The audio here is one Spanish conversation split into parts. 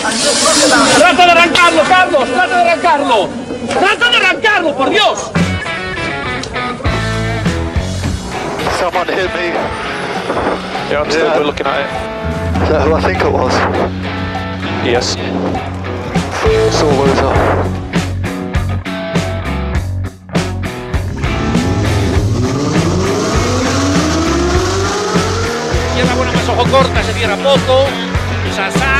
¡Trata de arrancarlo, Carlos! ¡Trata de arrancarlo! ¡Trata de arrancarlo, por Dios! Someone hit me. Yeah, I'm still Yeah. looking at it. Is that who I think it was? Yes. Sore loser. Izquierda buena más ojo corta, se cierra poco. Sasar.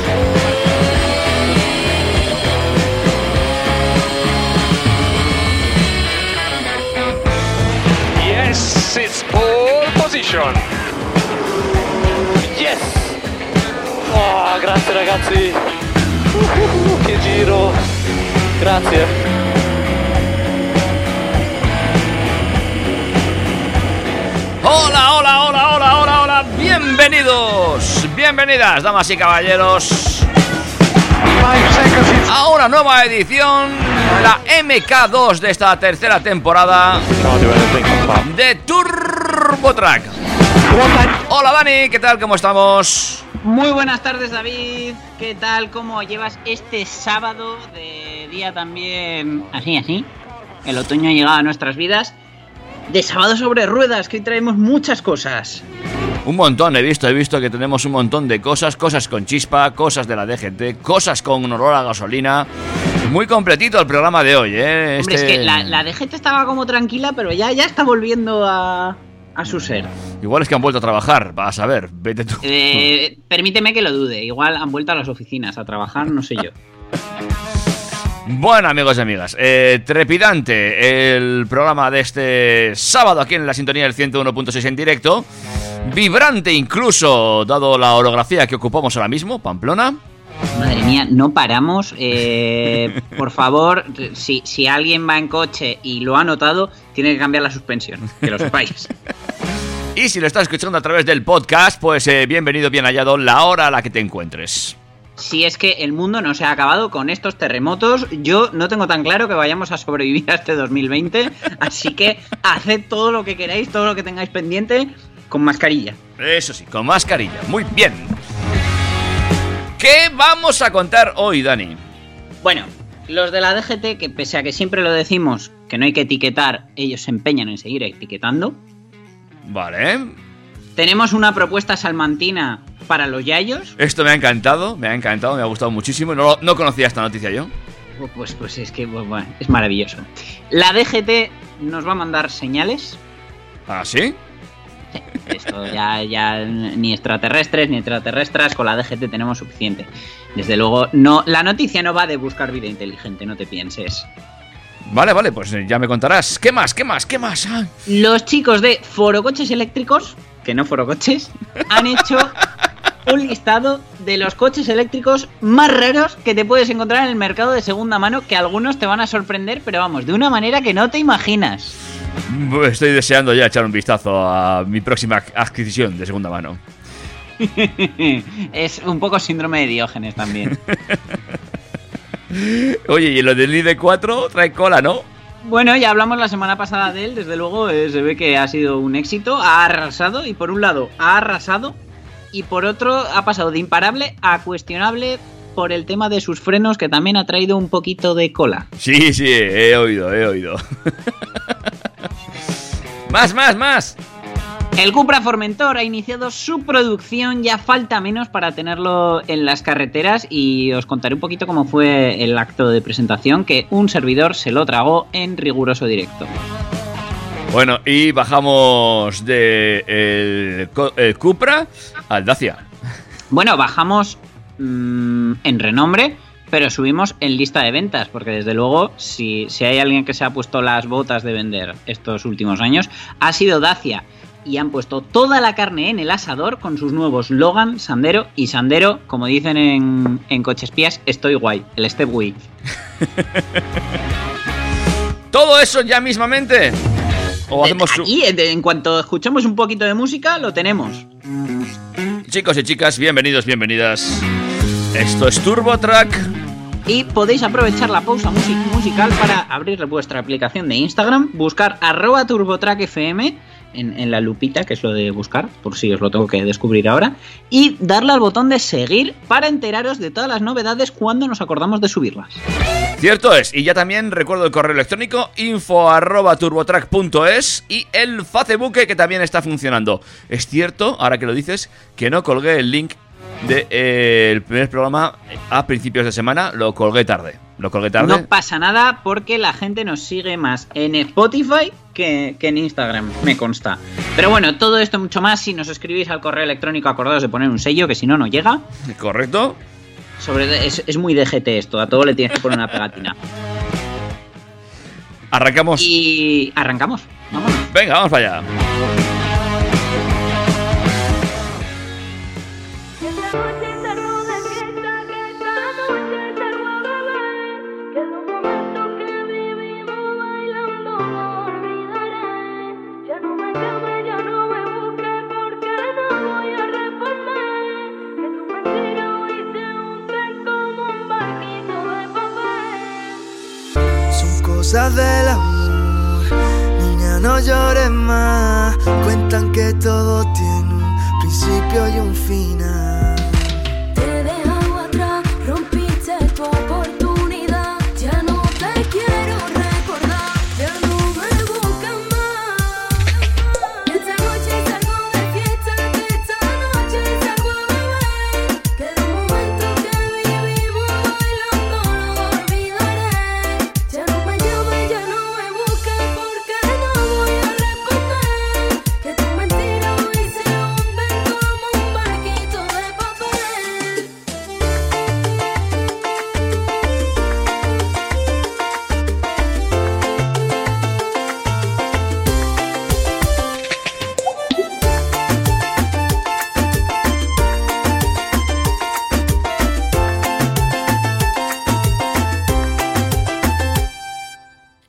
Yes! Oh, grazie ragazzi! Uh, che giro! Grazie! Hola, hola, hola, hola, hola, hola. Bienvenidos, bienvenidas, damas y caballeros, a una nueva edición, la MK2 de esta tercera temporada de Turbo Track. Hola Dani, ¿qué tal? ¿Cómo estamos? Muy buenas tardes David, ¿qué tal? ¿Cómo llevas este sábado de día también así, así? El otoño ha llegado a nuestras vidas. De sábado sobre ruedas, que hoy traemos muchas cosas. Un montón, he visto, he visto que tenemos un montón de cosas, cosas con chispa, cosas de la DGT, cosas con olor a gasolina. Muy completito el programa de hoy, ¿eh? Hombre, es Este- que la, la DGT estaba como tranquila, pero ya, ya está volviendo a, a su ser. Igual es que han vuelto a trabajar, vas a ver, vete tú. Eh, permíteme que lo dude, igual han vuelto a las oficinas a trabajar, no sé yo. Bueno, amigos y amigas, eh, trepidante el programa de este sábado aquí en la sintonía del 101.6 en directo. Vibrante incluso, dado la orografía que ocupamos ahora mismo, Pamplona. Madre mía, no paramos. Eh, por favor, si, si alguien va en coche y lo ha notado, tiene que cambiar la suspensión, que lo sepáis. Y si lo estás escuchando a través del podcast, pues eh, bienvenido, bien hallado, la hora a la que te encuentres. Si es que el mundo no se ha acabado con estos terremotos, yo no tengo tan claro que vayamos a sobrevivir a este 2020, así que haced todo lo que queráis, todo lo que tengáis pendiente, con mascarilla. Eso sí, con mascarilla. Muy bien. ¿Qué vamos a contar hoy, Dani? Bueno, los de la DGT, que pese a que siempre lo decimos que no hay que etiquetar, ellos se empeñan en seguir etiquetando. Vale. Tenemos una propuesta salmantina para los yayos. Esto me ha encantado, me ha encantado, me ha gustado muchísimo. No, no conocía esta noticia yo. Pues, pues es que pues, bueno, es maravilloso. La DGT nos va a mandar señales. ¿Ah, sí? Sí, Esto ya, ya ni extraterrestres ni extraterrestres, con la DGT tenemos suficiente. Desde luego, no, la noticia no va de buscar vida inteligente, no te pienses. Vale, vale, pues ya me contarás. ¿Qué más? ¿Qué más? ¿Qué más? Ah, Los chicos de Forocoches Eléctricos, que no Forocoches, han hecho un listado de los coches eléctricos más raros que te puedes encontrar en el mercado de segunda mano, que algunos te van a sorprender, pero vamos, de una manera que no te imaginas. Estoy deseando ya echar un vistazo a mi próxima adquisición de segunda mano. es un poco síndrome de Diógenes también. Oye, y lo del ID4 trae cola, ¿no? Bueno, ya hablamos la semana pasada de él, desde luego eh, se ve que ha sido un éxito, ha arrasado y por un lado ha arrasado y por otro ha pasado de imparable a cuestionable por el tema de sus frenos que también ha traído un poquito de cola. Sí, sí, he oído, he oído. más, más, más. El Cupra Formentor ha iniciado su producción, ya falta menos para tenerlo en las carreteras y os contaré un poquito cómo fue el acto de presentación que un servidor se lo tragó en riguroso directo. Bueno, y bajamos de el, Cupra al Dacia. Bueno, bajamos mm, en renombre, pero subimos en lista de ventas, porque desde luego, si, si hay alguien que se ha puesto las botas de vender estos últimos años, ha sido Dacia. Y han puesto toda la carne en el asador con sus nuevos Logan, Sandero y Sandero, como dicen en, en Cochespías, estoy guay, el Step Week. Todo eso ya mismamente O hacemos su- Aquí, en cuanto escuchemos un poquito de música, lo tenemos. Chicos y chicas, bienvenidos, bienvenidas. Esto es Turbo Track. Y podéis aprovechar la pausa musi- musical para abrir vuestra aplicación de Instagram, buscar arroba turbotrackfm en, en la lupita, que es lo de buscar, por si os lo tengo que descubrir ahora, y darle al botón de seguir para enteraros de todas las novedades cuando nos acordamos de subirlas. Cierto es, y ya también recuerdo el correo electrónico info arroba turbotrack.es y el Facebook que también está funcionando. Es cierto, ahora que lo dices, que no colgué el link del primer programa a principios de semana, lo colgué tarde. Lo colgué tarde. No pasa nada porque la gente nos sigue más en Spotify que, que en Instagram, me consta. Pero bueno, todo esto mucho más si nos escribís al correo electrónico acordados de poner un sello, que si no, no llega. ¿Correcto? Sobre, es, es muy DGT esto, a todo le tienes que poner una pegatina. Arrancamos. Y arrancamos, vámonos. Venga, vamos para allá. Cosas del amor, niña no llores más. Cuentan que todo tiene un principio y un final.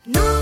No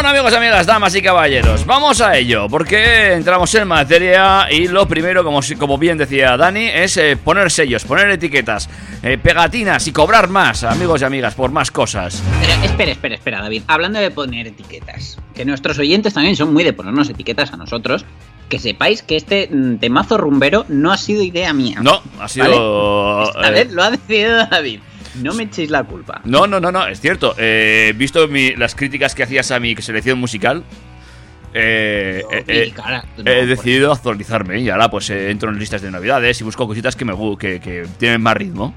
Bueno amigos amigas, damas y caballeros, vamos a ello, porque entramos en materia y lo primero, como, como bien decía Dani, es eh, poner sellos, poner etiquetas, eh, pegatinas y cobrar más, amigos y amigas, por más cosas. Pero espera, espera, espera, David. Hablando de poner etiquetas, que nuestros oyentes también son muy de ponernos etiquetas a nosotros. Que sepáis que este mm, temazo rumbero no ha sido idea mía. No, ha sido... Esta eh, vez lo ha decidido David. No me echéis la culpa. No, no, no, no, es cierto. Eh, visto mi- las críticas que hacías a mi selección musical, eh, No, eh, eh, no, he decidido actualizarme y ahora pues entro en listas de navidades y busco cositas que me que, que tienen más ritmo.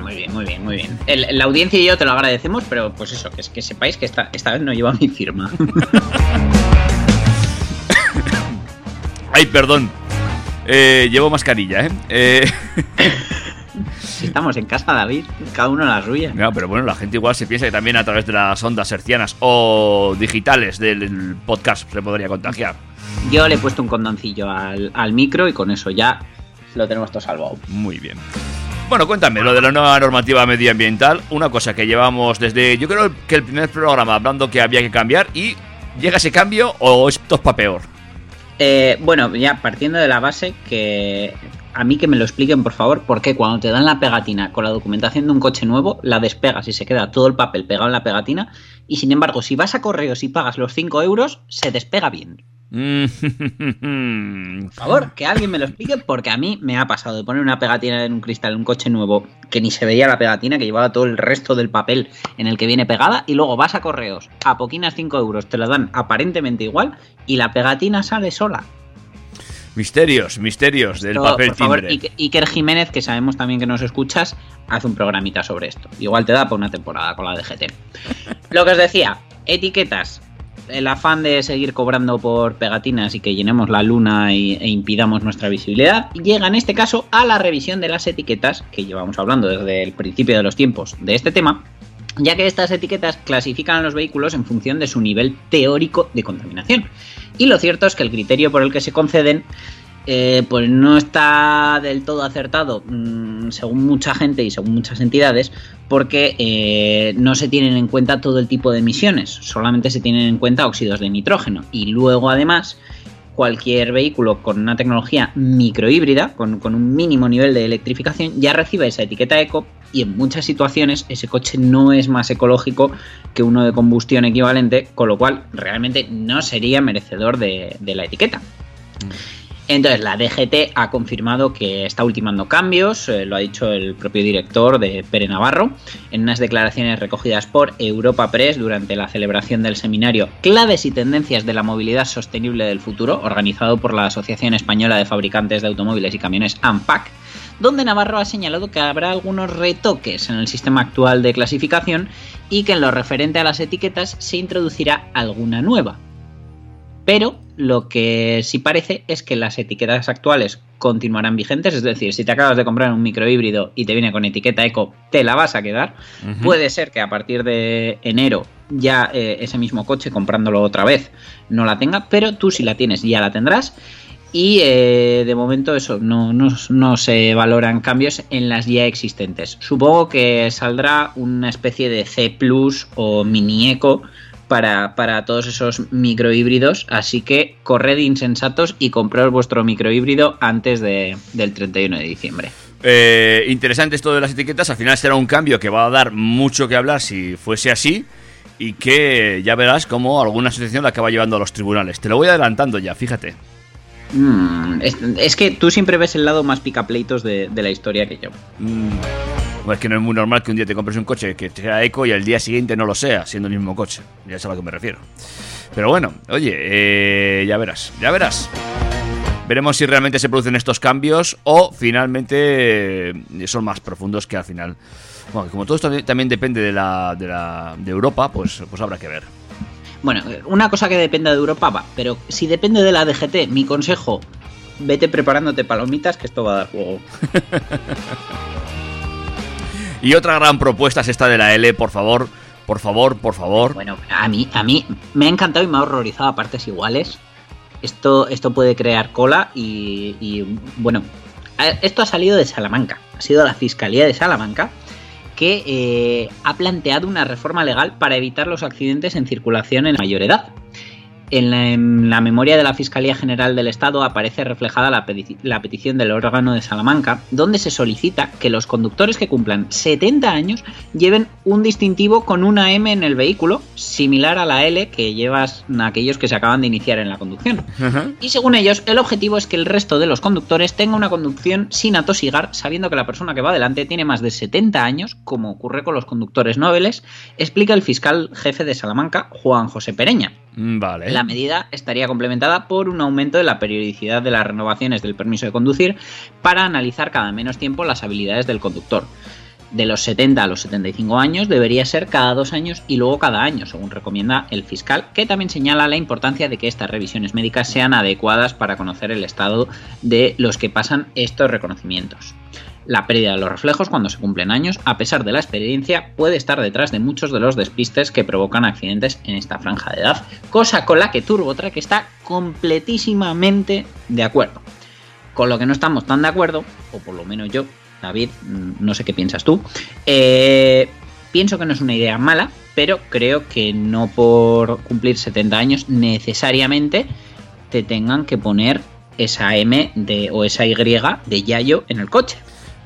Muy bien, muy bien, muy bien. El- la audiencia y yo te lo agradecemos, pero pues eso, que es que sepáis que esta, esta vez no lleva mi firma. Ay, perdón. Eh, llevo mascarilla, ¿eh? eh estamos en casa, David, cada uno la suya. no, pero bueno, la gente igual se piensa que también a través de las ondas hercianas o digitales del podcast se podría contagiar. Yo le he puesto un condoncillo al, al micro y con eso ya lo tenemos todo salvado. Muy bien. Bueno, cuéntame lo de la nueva normativa medioambiental. Una cosa que llevamos desde, yo creo que el primer programa hablando que había que cambiar y llega ese cambio o esto es para peor. Eh, bueno, ya partiendo de la base que a mí que me lo expliquen por favor, porque cuando te dan la pegatina con la documentación de un coche nuevo, la despegas y se queda todo el papel pegado en la pegatina, y sin embargo, si vas a correos y pagas los 5 euros, se despega bien. Mm. Por favor, que alguien me lo explique, porque a mí me ha pasado de poner una pegatina en un cristal en un coche nuevo que ni se veía la pegatina, que llevaba todo el resto del papel en el que viene pegada, y luego vas a correos, a poquinas 5 euros, te la dan aparentemente igual, y la pegatina sale sola. Misterios, misterios del papel por favor, timbre. Iker- Jiménez, que sabemos también que nos escuchas, hace un programita sobre esto. Igual te da para una temporada con la DGT. Lo que os decía, etiquetas. El afán de seguir cobrando por pegatinas y que llenemos la luna y- e impidamos nuestra visibilidad llega en este caso a la revisión de las etiquetas que llevamos hablando desde el principio de los tiempos de este tema, ya que estas etiquetas clasifican a los vehículos en función de su nivel teórico de contaminación. Y lo cierto es que el criterio por el que se conceden eh, pues no está del todo acertado, mm, según mucha gente y según muchas entidades, porque eh, no se tienen en cuenta todo el tipo de emisiones, solamente se tienen en cuenta óxidos de nitrógeno. Y luego además cualquier vehículo con una tecnología microhíbrida, con, con un mínimo nivel de electrificación, ya recibe esa etiqueta eco y en muchas situaciones ese coche no es más ecológico que uno de combustión equivalente, con lo cual realmente no sería merecedor de, de la etiqueta. Entonces la DGT ha confirmado que está ultimando cambios, eh, lo ha dicho el propio director de Pere Navarro, en unas declaraciones recogidas por Europa Press durante la celebración del seminario Claves y Tendencias de la Movilidad Sostenible del Futuro, organizado por la Asociación Española de Fabricantes de Automóviles y Camiones ANPAC, donde Navarro ha señalado que habrá algunos retoques en el sistema actual de clasificación y que en lo referente a las etiquetas se introducirá alguna nueva. Pero lo que sí parece es que las etiquetas actuales continuarán vigentes, es decir, si te acabas de comprar un microhíbrido y te viene con etiqueta eco, te la vas a quedar. Puede ser que a partir de enero ya eh, ese mismo coche, comprándolo otra vez, no la tenga, pero tú si la tienes ya la tendrás. Y eh, de momento eso, no, no- no se valoran cambios en las ya existentes. Supongo que saldrá una especie de C Plus o Mini Eco para, para todos esos microhíbridos. Así que corred insensatos y compraos vuestro microhíbrido antes de- del 31 de diciembre. Eh, interesante esto de las etiquetas. Al final será un cambio que va a dar mucho que hablar si fuese así. Y que ya verás cómo alguna asociación la acaba llevando a los tribunales. Te lo voy adelantando ya, fíjate. Mm, es, es que tú siempre ves el lado más picapleitos de, de la historia que yo. Mm, bueno, es que no es muy normal que un día te compres un coche que sea eco y al día siguiente no lo sea, siendo el mismo coche. Ya sabes a lo que me refiero. Pero bueno, oye, eh, ya verás, ya verás. Veremos si realmente se producen estos cambios o finalmente eh, son más profundos que al final. Bueno, como todo esto también depende de la, de, la, de Europa, pues, pues habrá que ver. Bueno, una cosa que dependa de Europa va, pero si depende de la DGT, mi consejo, vete preparándote palomitas que esto va a dar juego. Y otra gran propuesta es esta de la L, por favor, por favor, por favor. Bueno, a mí, a mí me ha encantado y me ha horrorizado a partes iguales. Esto, esto puede crear cola y, y, bueno, esto ha salido de Salamanca. Ha sido la Fiscalía de Salamanca que eh, ha planteado una reforma legal para evitar los accidentes en circulación en la mayor edad. En la, en la memoria de la Fiscalía General del Estado aparece reflejada la, peti- la petición del órgano de Salamanca, donde se solicita que los conductores que cumplan 70 años lleven un distintivo con una M en el vehículo, similar a la L que llevas aquellos que se acaban de iniciar en la conducción. Y según ellos, el objetivo es que el resto de los conductores tenga una conducción sin atosigar, sabiendo que la persona que va delante tiene más de 70 años, como ocurre con los conductores nobles, explica el fiscal jefe de Salamanca, Juan José Pereña. Mm. La medida estaría complementada por un aumento de la periodicidad de las renovaciones del permiso de conducir para analizar cada menos tiempo las habilidades del conductor. De los 70 a los 75 años debería ser cada dos años y luego cada año, según recomienda el fiscal, que también señala la importancia de que estas revisiones médicas sean adecuadas para conocer el estado de los que pasan estos reconocimientos. La pérdida de los reflejos cuando se cumplen años, a pesar de la experiencia, puede estar detrás de muchos de los despistes que provocan accidentes en esta franja de edad, cosa con la que TurboTrack está completísimamente de acuerdo. Con lo que no estamos tan de acuerdo, o por lo menos yo, David, mm, no sé qué piensas tú, eh, pienso que no es una idea mala, pero creo que no por cumplir 70 años necesariamente te tengan que poner esa M de, o esa Y de Yayo en el coche.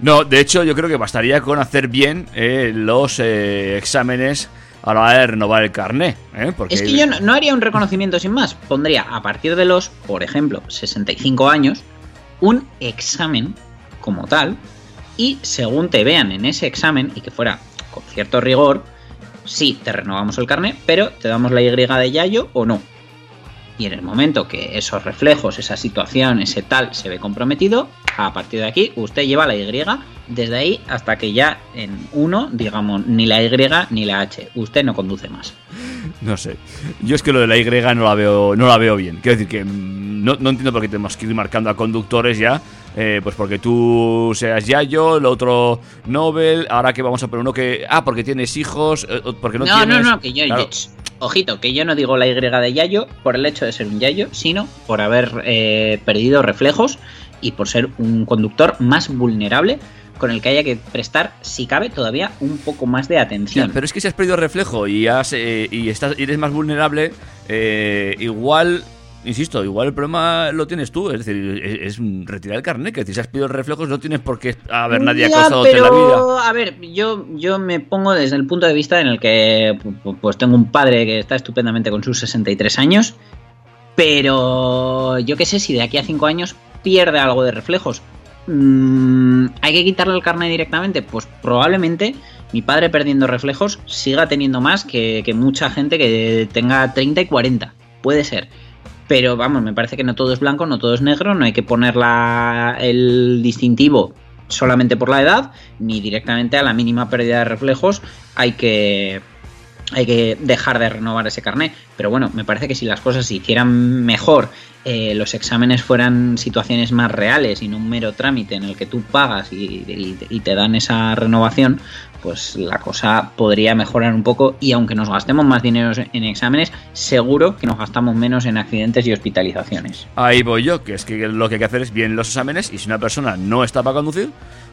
No, de hecho, yo creo que bastaría con hacer bien eh, los eh, exámenes a la hora de renovar el carné. ¿eh? Es que yo no, no haría un reconocimiento sin más. Pondría a partir de los, por ejemplo, 65 años, un examen como tal. Y según te vean en ese examen, y que fuera con cierto rigor, sí, te renovamos el carné, pero te damos la Y de Yayo o no. Y en el momento que esos reflejos, esa situación, ese tal se ve comprometido, a partir de aquí usted lleva la Y desde ahí hasta que ya en uno, digamos, ni la Y ni la H. Usted no conduce más. No sé. Yo es que lo de la Y no la veo, no la veo bien. Quiero decir que mm, no, no entiendo por qué tenemos que ir marcando a conductores ya. Eh, pues porque tú seas Yayo, el otro Nobel. Ahora que vamos a poner uno que. Ah, porque tienes hijos. eh, porque no, No, no, tienes. no, que yo, Claro. yo- ojito, que yo no digo la Y de Yayo por el hecho de ser un Yayo, sino por haber eh, perdido reflejos y por ser un conductor más vulnerable con el que haya que prestar, si cabe, todavía un poco más de Ya, atención. pero es que si has perdido reflejo y, has, eh, y estás, y eres más vulnerable, eh, igual, insisto, igual el problema lo tienes tú. Es decir, es, es retirar el carnet. Que si has perdido reflejos no tienes por qué haber nadie Ya, acosándote en la vida. A ver, yo, yo me pongo desde el punto de vista en el que pu- pues tengo un padre que está estupendamente con sus 63 años, pero yo qué sé, si de aquí a 5 años pierde algo de reflejos, mm, ¿hay que quitarle el carnet directamente? Pues probablemente mi padre perdiendo reflejos siga teniendo más que, que mucha gente que tenga 30 y 40. Puede ser. Pero vamos, me parece que no todo es blanco, no todo es negro, no hay que poner la- el distintivo solamente por la edad, ni directamente a la mínima pérdida de reflejos hay que, hay que dejar de renovar ese carné. Pero bueno, me parece que si las cosas se hicieran mejor, eh, los exámenes fueran situaciones más reales y no un mero trámite en el que tú pagas y te dan esa renovación, pues la cosa podría mejorar un poco y aunque nos gastemos más dinero en exámenes, seguro que nos gastamos menos en accidentes y hospitalizaciones. Ahí voy yo, que es que lo que hay que hacer es bien los exámenes y si una persona no está para conducir,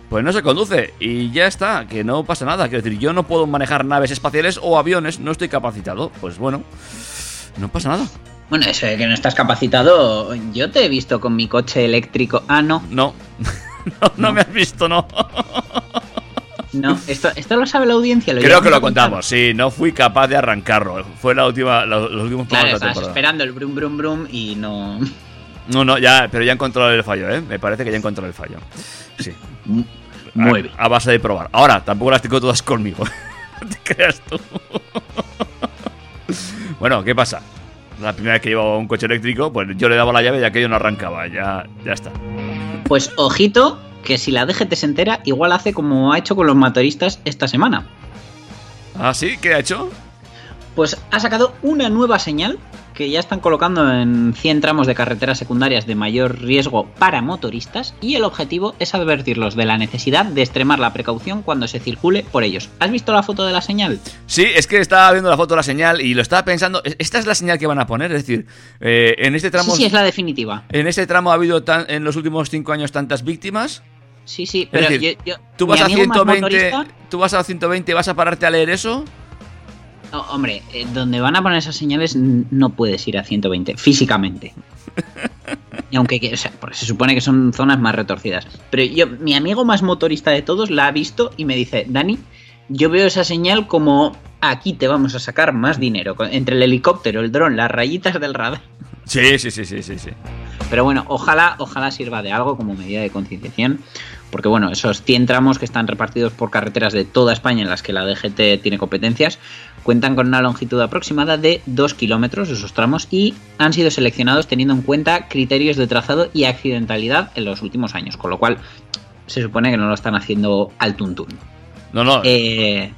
pues no se conduce y ya está, que no pasa nada. Quiero decir, yo no puedo manejar naves espaciales o aviones, no estoy capacitado. Pues bueno, no pasa nada. Bueno, eso de que no estás capacitado, yo te he visto con mi coche eléctrico. Ah, no, No, no, no me has visto, no. no, esto, esto lo sabe la audiencia. Creo que lo contamos, sí, no fui capaz de arrancarlo. Fue la última, los, los últimos Claro, de la estabas temporada. esperando el brum brum brum y no. No, no, ya, pero ya encontrado el fallo, ¿eh? Me parece que ya encontrado el fallo. Sí. Muy a, bien. A base de probar. Ahora, tampoco las tengo todas conmigo. no te creas tú. bueno, ¿qué pasa? La primera vez que llevaba un coche eléctrico, pues yo le daba la llave y aquello no arrancaba. Ya, ya está. Pues ojito, que si la DGT se entera, igual hace como ha hecho con los motoristas esta semana. ¿Ah, sí? ¿Qué ha hecho? Pues ha sacado una nueva señal que ya están colocando en 100 tramos de carreteras secundarias de mayor riesgo para motoristas y el objetivo es advertirlos de la necesidad de extremar la precaución cuando se circule por ellos. ¿Has visto la foto de la señal? Sí, es que estaba viendo la foto de la señal y lo estaba pensando. ¿Esta es la señal que van a poner? Es decir, eh, en este tramo. Sí, sí, es la definitiva. En este tramo ha habido tan- en los últimos cinco años tantas víctimas. Sí, sí, Es pero decir, yo, yo- tú vas a amigo más 120, motorista- tú vas a 120 y vas a pararte a leer eso. No, hombre, eh, donde van a poner esas señales no puedes ir a 120 físicamente. Y aunque que- o sea, porque se supone que son zonas más retorcidas. Pero yo, mi amigo más motorista de todos la ha visto y me dice, Dani, yo veo esa señal como aquí te vamos a sacar más dinero. Entre el helicóptero, el dron, las rayitas del radar. Sí, sí, sí, sí, sí, sí. Pero bueno, ojalá, ojalá sirva de algo como medida de concienciación. Porque bueno, esos 100 tramos que están repartidos por carreteras de toda España en las que la DGT tiene competencias, cuentan con una longitud aproximada de 2 kilómetros esos tramos y han sido seleccionados teniendo en cuenta criterios de trazado y accidentalidad en los últimos años. Con lo cual, se supone que no lo están haciendo al tuntún. No, no, Eh,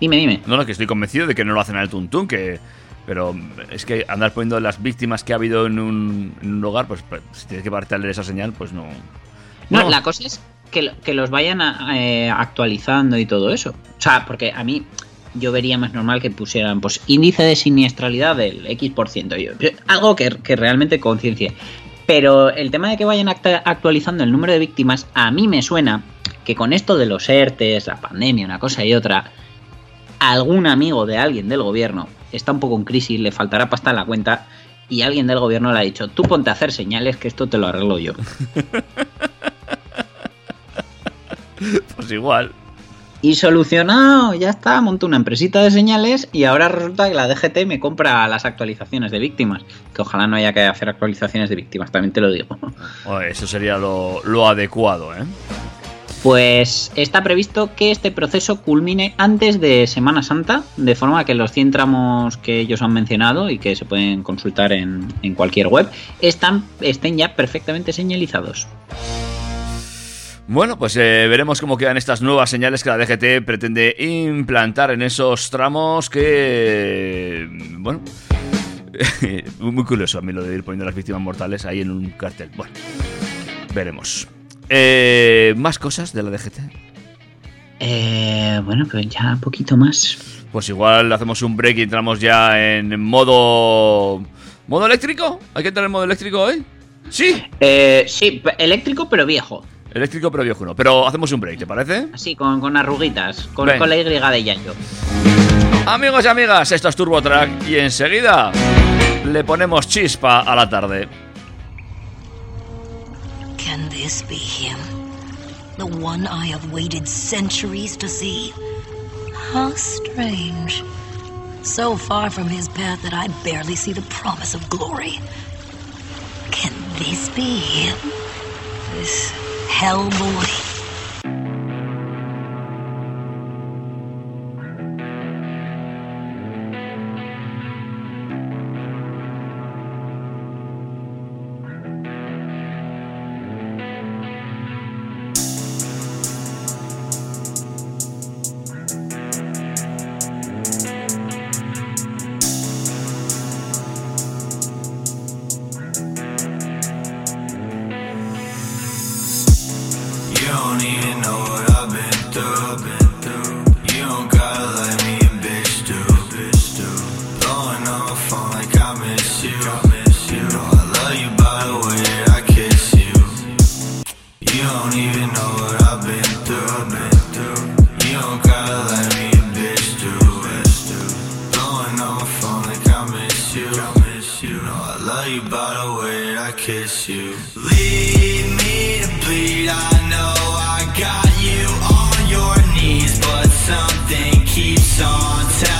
dime, dime. no, no, que estoy convencido de que no lo hacen al tuntún, que... Pero es que andar poniendo las víctimas que ha habido en un, en un lugar, pues, pues, si tienes que leer esa señal, pues no... No, la cosa es que, que los vayan a- eh, actualizando y todo eso. O sea, porque a mí yo vería más normal que pusieran pues índice de siniestralidad del X por ciento. Yo- Algo que, que realmente conciencie. Pero el tema de que vayan actualizando el número de víctimas, a mí me suena que con esto de los ERTES, la pandemia, una cosa y otra, algún amigo de alguien del gobierno está un poco en crisis, le faltará pasta en la cuenta y alguien del gobierno le ha dicho, tú ponte a hacer señales que esto te lo arreglo yo. Pues igual. Y solucionado, ya está, monto una empresita de señales y ahora resulta que la DGT me compra las actualizaciones de víctimas. Que ojalá no haya que hacer actualizaciones de víctimas, también te lo digo. Eso sería lo, lo adecuado, ¿eh? Pues está previsto que este proceso culmine antes de Semana Santa, de forma que los 100 tramos que ellos han mencionado y que se pueden consultar en, en cualquier web están, estén ya perfectamente señalizados. Bueno, pues eh, veremos cómo quedan estas nuevas señales que la DGT pretende implantar en esos tramos que... Bueno... Muy curioso a mí lo de ir poniendo las víctimas mortales ahí en un cartel. Bueno, veremos. Eh, ¿Más cosas de la DGT? Eh, bueno, pues ya un poquito más. Pues igual hacemos un break y entramos ya en modo... ¿Modo eléctrico? ¿Hay que entrar en modo eléctrico hoy? Sí, Eh, sí, eléctrico pero viejo. Eléctrico pero viejo no. Pero hacemos un break, ¿te parece? Así, con, con arruguitas, con, con la Y de Yayo. Amigos y amigas, esto es Turbo Track y enseguida le ponemos chispa a la tarde. Can this be him? The one I have waited centuries to see? How strange. So far from his path that I barely see the promise of glory. Can this be him? This Hellboy? Love you by the way I kiss you. Leave me to bleed. I know I got you on your knees, but something keeps on telling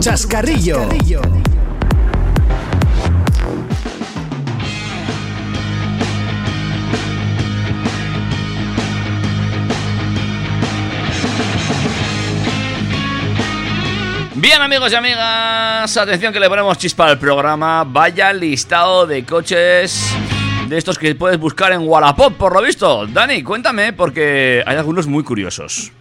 Chascarrillo. Bien amigos y amigas, atención que le ponemos chispa al programa. Vaya listado de coches de estos que puedes buscar en Wallapop, por lo visto. Dani, cuéntame porque hay algunos muy curiosos.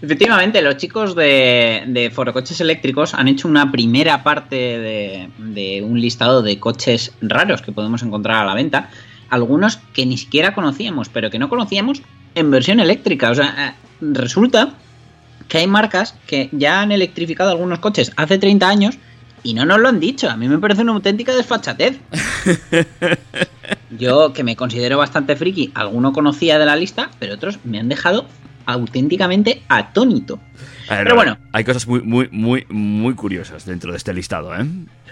Efectivamente, los chicos de, de Forocoches Eléctricos han hecho una primera parte de, de un listado de coches raros que podemos encontrar a la venta. Algunos que ni siquiera conocíamos, pero que no conocíamos en versión eléctrica. O sea, eh, resulta que hay marcas que ya han electrificado algunos coches hace 30 años y no nos lo han dicho. A mí me parece una auténtica desfachatez. Yo, que me considero bastante friki, alguno conocía de la lista, pero otros me han dejado auténticamente atónito. Ver, Pero bueno. Hay cosas muy, muy, muy, muy curiosas dentro de este listado, ¿eh?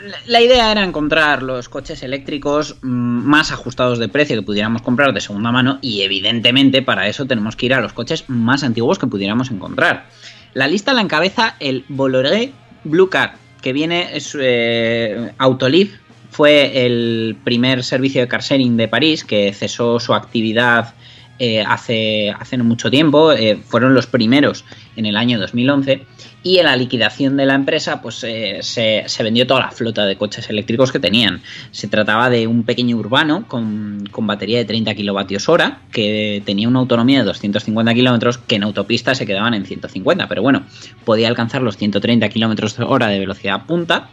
La- La idea era encontrar los coches eléctricos mm, más ajustados de precio que pudiéramos comprar de segunda mano y evidentemente para eso tenemos que ir a los coches más antiguos que pudiéramos encontrar. La lista la encabeza el Bolloré Blue Car, que viene es eh, Autoliv, fue el primer servicio de car sharing de París que cesó su actividad eh, hace, hace mucho tiempo, eh, fueron los primeros en el año 2011 y en la liquidación de la empresa pues eh, se, se vendió toda la flota de coches eléctricos que tenían. Se trataba de un pequeño urbano con, con batería de 30 kilovatios hora que tenía una autonomía de 250 kilómetros que en autopista se quedaban en 150, pero bueno, podía alcanzar los 130 kilómetros hora de velocidad punta.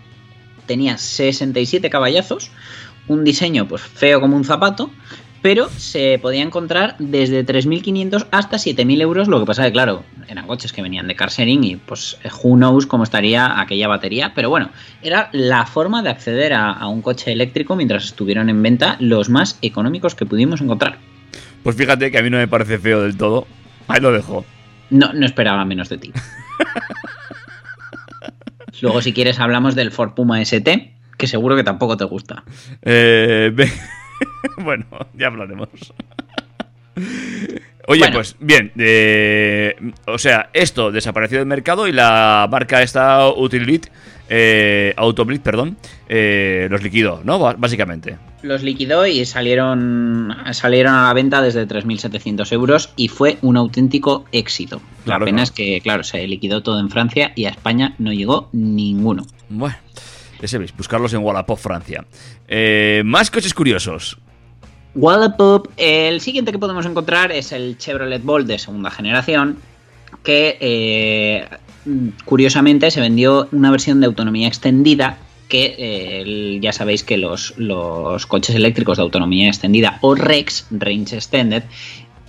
Tenía 67 caballazos, un diseño pues feo como un zapato, pero se podía encontrar desde 3.500 hasta 7.000 euros, lo que pasa que claro, eran coches que venían de car sharing y pues who knows cómo estaría aquella batería, pero bueno, era la forma de acceder a, a un coche eléctrico mientras estuvieron en venta los más económicos que pudimos encontrar. Pues fíjate que a mí no me parece feo del todo. Ahí lo dejo. No, no esperaba menos de ti. Luego si quieres hablamos del Ford Puma ST, que seguro que tampoco te gusta. Eh, bueno, ya hablaremos. Oye, Bueno. pues bien, eh, o sea, esto desapareció del mercado y la marca esta Utilit, eh, Autoblit, perdón, eh, los liquidó, ¿no? Básicamente. Los liquidó y salieron, salieron a la venta desde 3.700 euros y fue un auténtico éxito. Claro, la pena claro. es que, claro, se liquidó todo en Francia y a España no llegó ninguno. Bueno, ya sabéis, buscarlos en Wallapop, Francia. Eh, más coches curiosos. Wallapop, el siguiente que podemos encontrar es el Chevrolet Bolt de segunda generación, que eh, curiosamente se vendió una versión de autonomía extendida que eh, ya sabéis que los, los coches eléctricos de autonomía extendida o REX, Range Extended,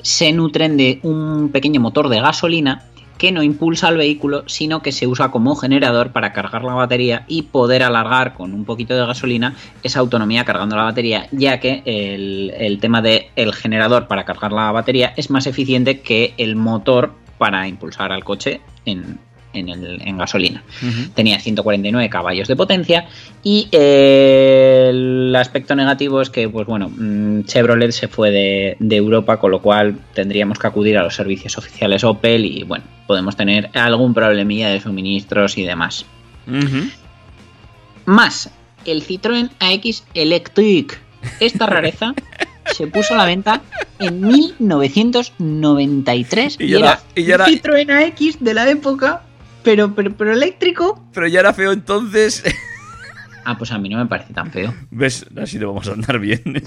se nutren de un pequeño motor de gasolina que no impulsa al vehículo, sino que se usa como generador para cargar la batería y poder alargar con un poquito de gasolina esa autonomía cargando la batería, ya que el, el tema del generador para cargar la batería es más eficiente que el motor para impulsar al coche en, en el- en gasolina. Tenía 149 caballos de potencia y eh, el aspecto negativo es que, pues bueno, mm, Chevrolet se fue de, de Europa, con lo cual tendríamos que acudir a los servicios oficiales Opel y bueno, podemos tener algún problemilla de suministros y demás. Más el Citroën AX Electric. Esta rareza se puso a la venta en 1993 y, era, y era- Citroën AX de la época, pero, pero, pero eléctrico. Pero ya era feo entonces. Ah, pues a mí no me parece tan feo. ¿Ves? Así no vamos a andar bien.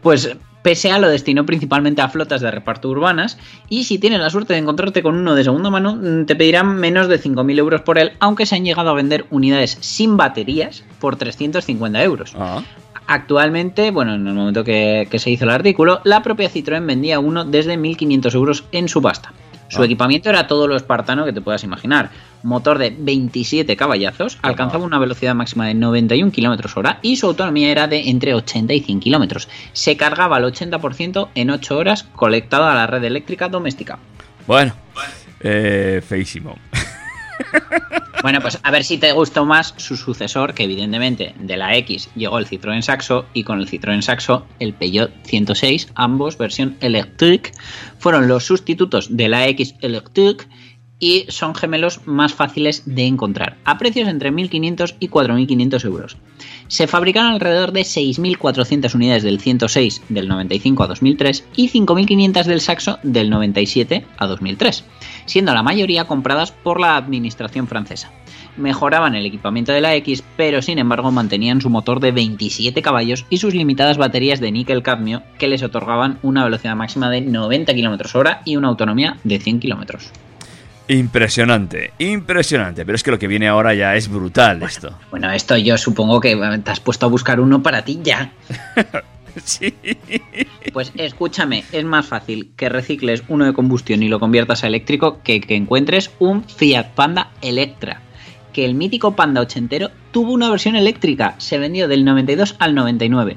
Pues PSA lo destinó principalmente a flotas de reparto urbanas y si tienes la suerte de encontrarte con uno de segunda mano, mm, te pedirán menos de 5.000 euros por él, aunque se han llegado a vender unidades sin baterías por 350 euros. Ah, Actualmente, bueno, en el momento que, que se hizo el artículo, la propia Citroën vendía uno desde 1.500 euros en subasta. Su Ah. equipamiento era todo lo espartano que te puedas imaginar. Motor de 27 caballazos, alcanzaba una velocidad máxima de 91 km hora y su autonomía era de entre 80 y 100 km. Se cargaba al 80% en 8 horas conectado a la red eléctrica doméstica. bueno, eh, feísimo. Bueno, pues a ver si te gustó más su sucesor, que evidentemente de la X llegó el Citroën Saxo y con el Citroën Saxo el Peugeot 106, ambos versión Electric, fueron los sustitutos de la X Electric y son gemelos más fáciles de encontrar, a precios entre 1.500 y 4.500 euros. Se fabricaron alrededor de 6.400 unidades del 106 del 95 a 2003 y 5.500 del Saxo del 97 a 2003, siendo la mayoría compradas por la administración francesa. Mejoraban el equipamiento de la X, pero sin embargo mantenían su motor de 27 caballos y sus limitadas baterías de níquel cadmio que les otorgaban una velocidad máxima de 90 km hora y una autonomía de 100 km. Impresionante, impresionante. Pero es que lo que viene ahora ya es brutal esto. Bueno, esto yo supongo que te has puesto a buscar uno para ti ya. Pues escúchame, es más fácil que recicles uno de combustión y lo conviertas a eléctrico que que encuentres un Fiat Panda Electra. Que el mítico Panda ochentero tuvo una versión eléctrica, se vendió del 92 al 99.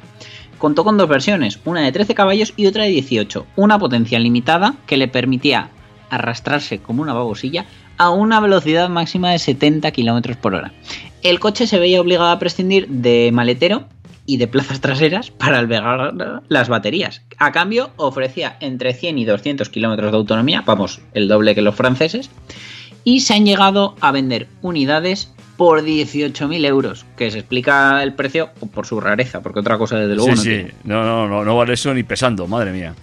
Contó con dos versiones, una de 13 caballos y otra de 18. Una potencia limitada que le permitía arrastrarse como una babosilla a una velocidad máxima de 70 km por hora. El coche se veía obligado a prescindir de maletero y de plazas traseras para albergar las baterías. A cambio, ofrecía entre 100 y 200 kilómetros de autonomía, vamos, el doble que los franceses, y se han llegado a vender unidades por 18.000 euros, que se explica el precio por su rareza, porque otra cosa desde luego Sí, no sí. tiene. No, no, no, no vale eso ni pesando, madre mía.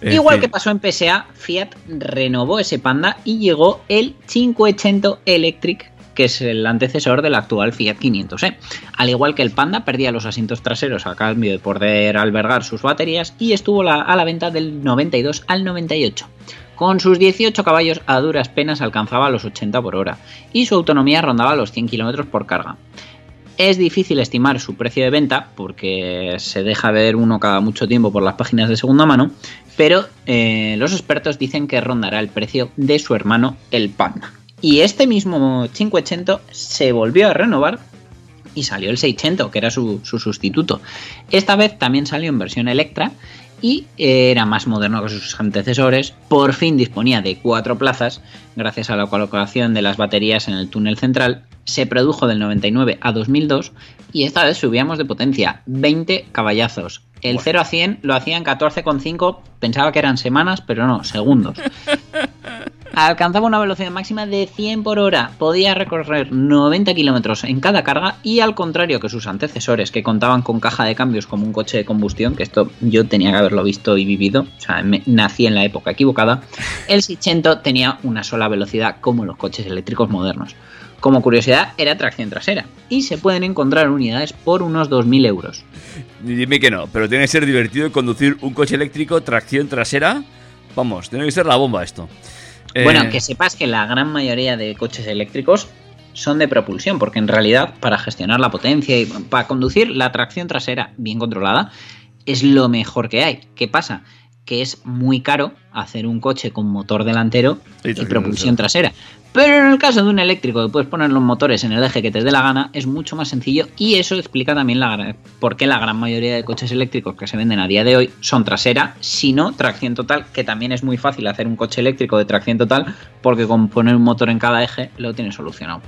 Igual que pasó en PSA, Fiat renovó ese Panda y llegó el 500 Electric, que es el antecesor del actual Fiat 500e. Al igual que el Panda, perdía los asientos traseros a cambio de poder albergar sus baterías y estuvo a la venta del 92 al 98. Con sus 18 caballos a duras penas alcanzaba los 80 por hora y su autonomía rondaba los 100 km por carga. Es difícil estimar su precio de venta porque se deja ver uno cada mucho tiempo por las páginas de segunda mano, pero eh, los expertos dicen que rondará el precio de su hermano el Panda. Y este mismo 500 se volvió a renovar y salió el 600, que era su, su sustituto. Esta vez también salió en versión Electra y era más moderno que sus antecesores. Por fin disponía de cuatro plazas, gracias a la colocación de las baterías en el túnel central. Se produjo del 99 a 2002 y esta vez subíamos de potencia, 20 caballazos. El 0 a 100 lo hacían 14,5, pensaba que eran semanas, pero no, segundos. Alcanzaba una velocidad máxima de 100 por hora, podía recorrer 90 kilómetros en cada carga y al contrario que sus antecesores que contaban con caja de cambios como un coche de combustión, que esto yo tenía que haberlo visto y vivido, o sea, nací en la época equivocada, el 600 tenía una sola velocidad como los coches eléctricos modernos. Como curiosidad, era tracción trasera y se pueden encontrar unidades por unos 2.000 euros. Dime que no, pero tiene que ser divertido conducir un coche eléctrico, tracción trasera. Vamos, tiene que ser la bomba esto. Eh, Bueno, que sepas que la gran mayoría de coches eléctricos son de propulsión, porque en realidad para gestionar la potencia y para conducir la tracción trasera bien controlada es lo mejor que hay. ¿Qué pasa? Que es muy caro hacer un coche con motor delantero Y propulsión trasera. Pero en el caso de un eléctrico que puedes poner los motores en el eje que te dé la gana, es mucho más sencillo y eso explica también la, por qué la gran mayoría de coches eléctricos que se venden a día de hoy son trasera, sino tracción total, que también es muy fácil hacer un coche eléctrico de tracción total porque con poner un motor en cada eje lo tienes solucionado.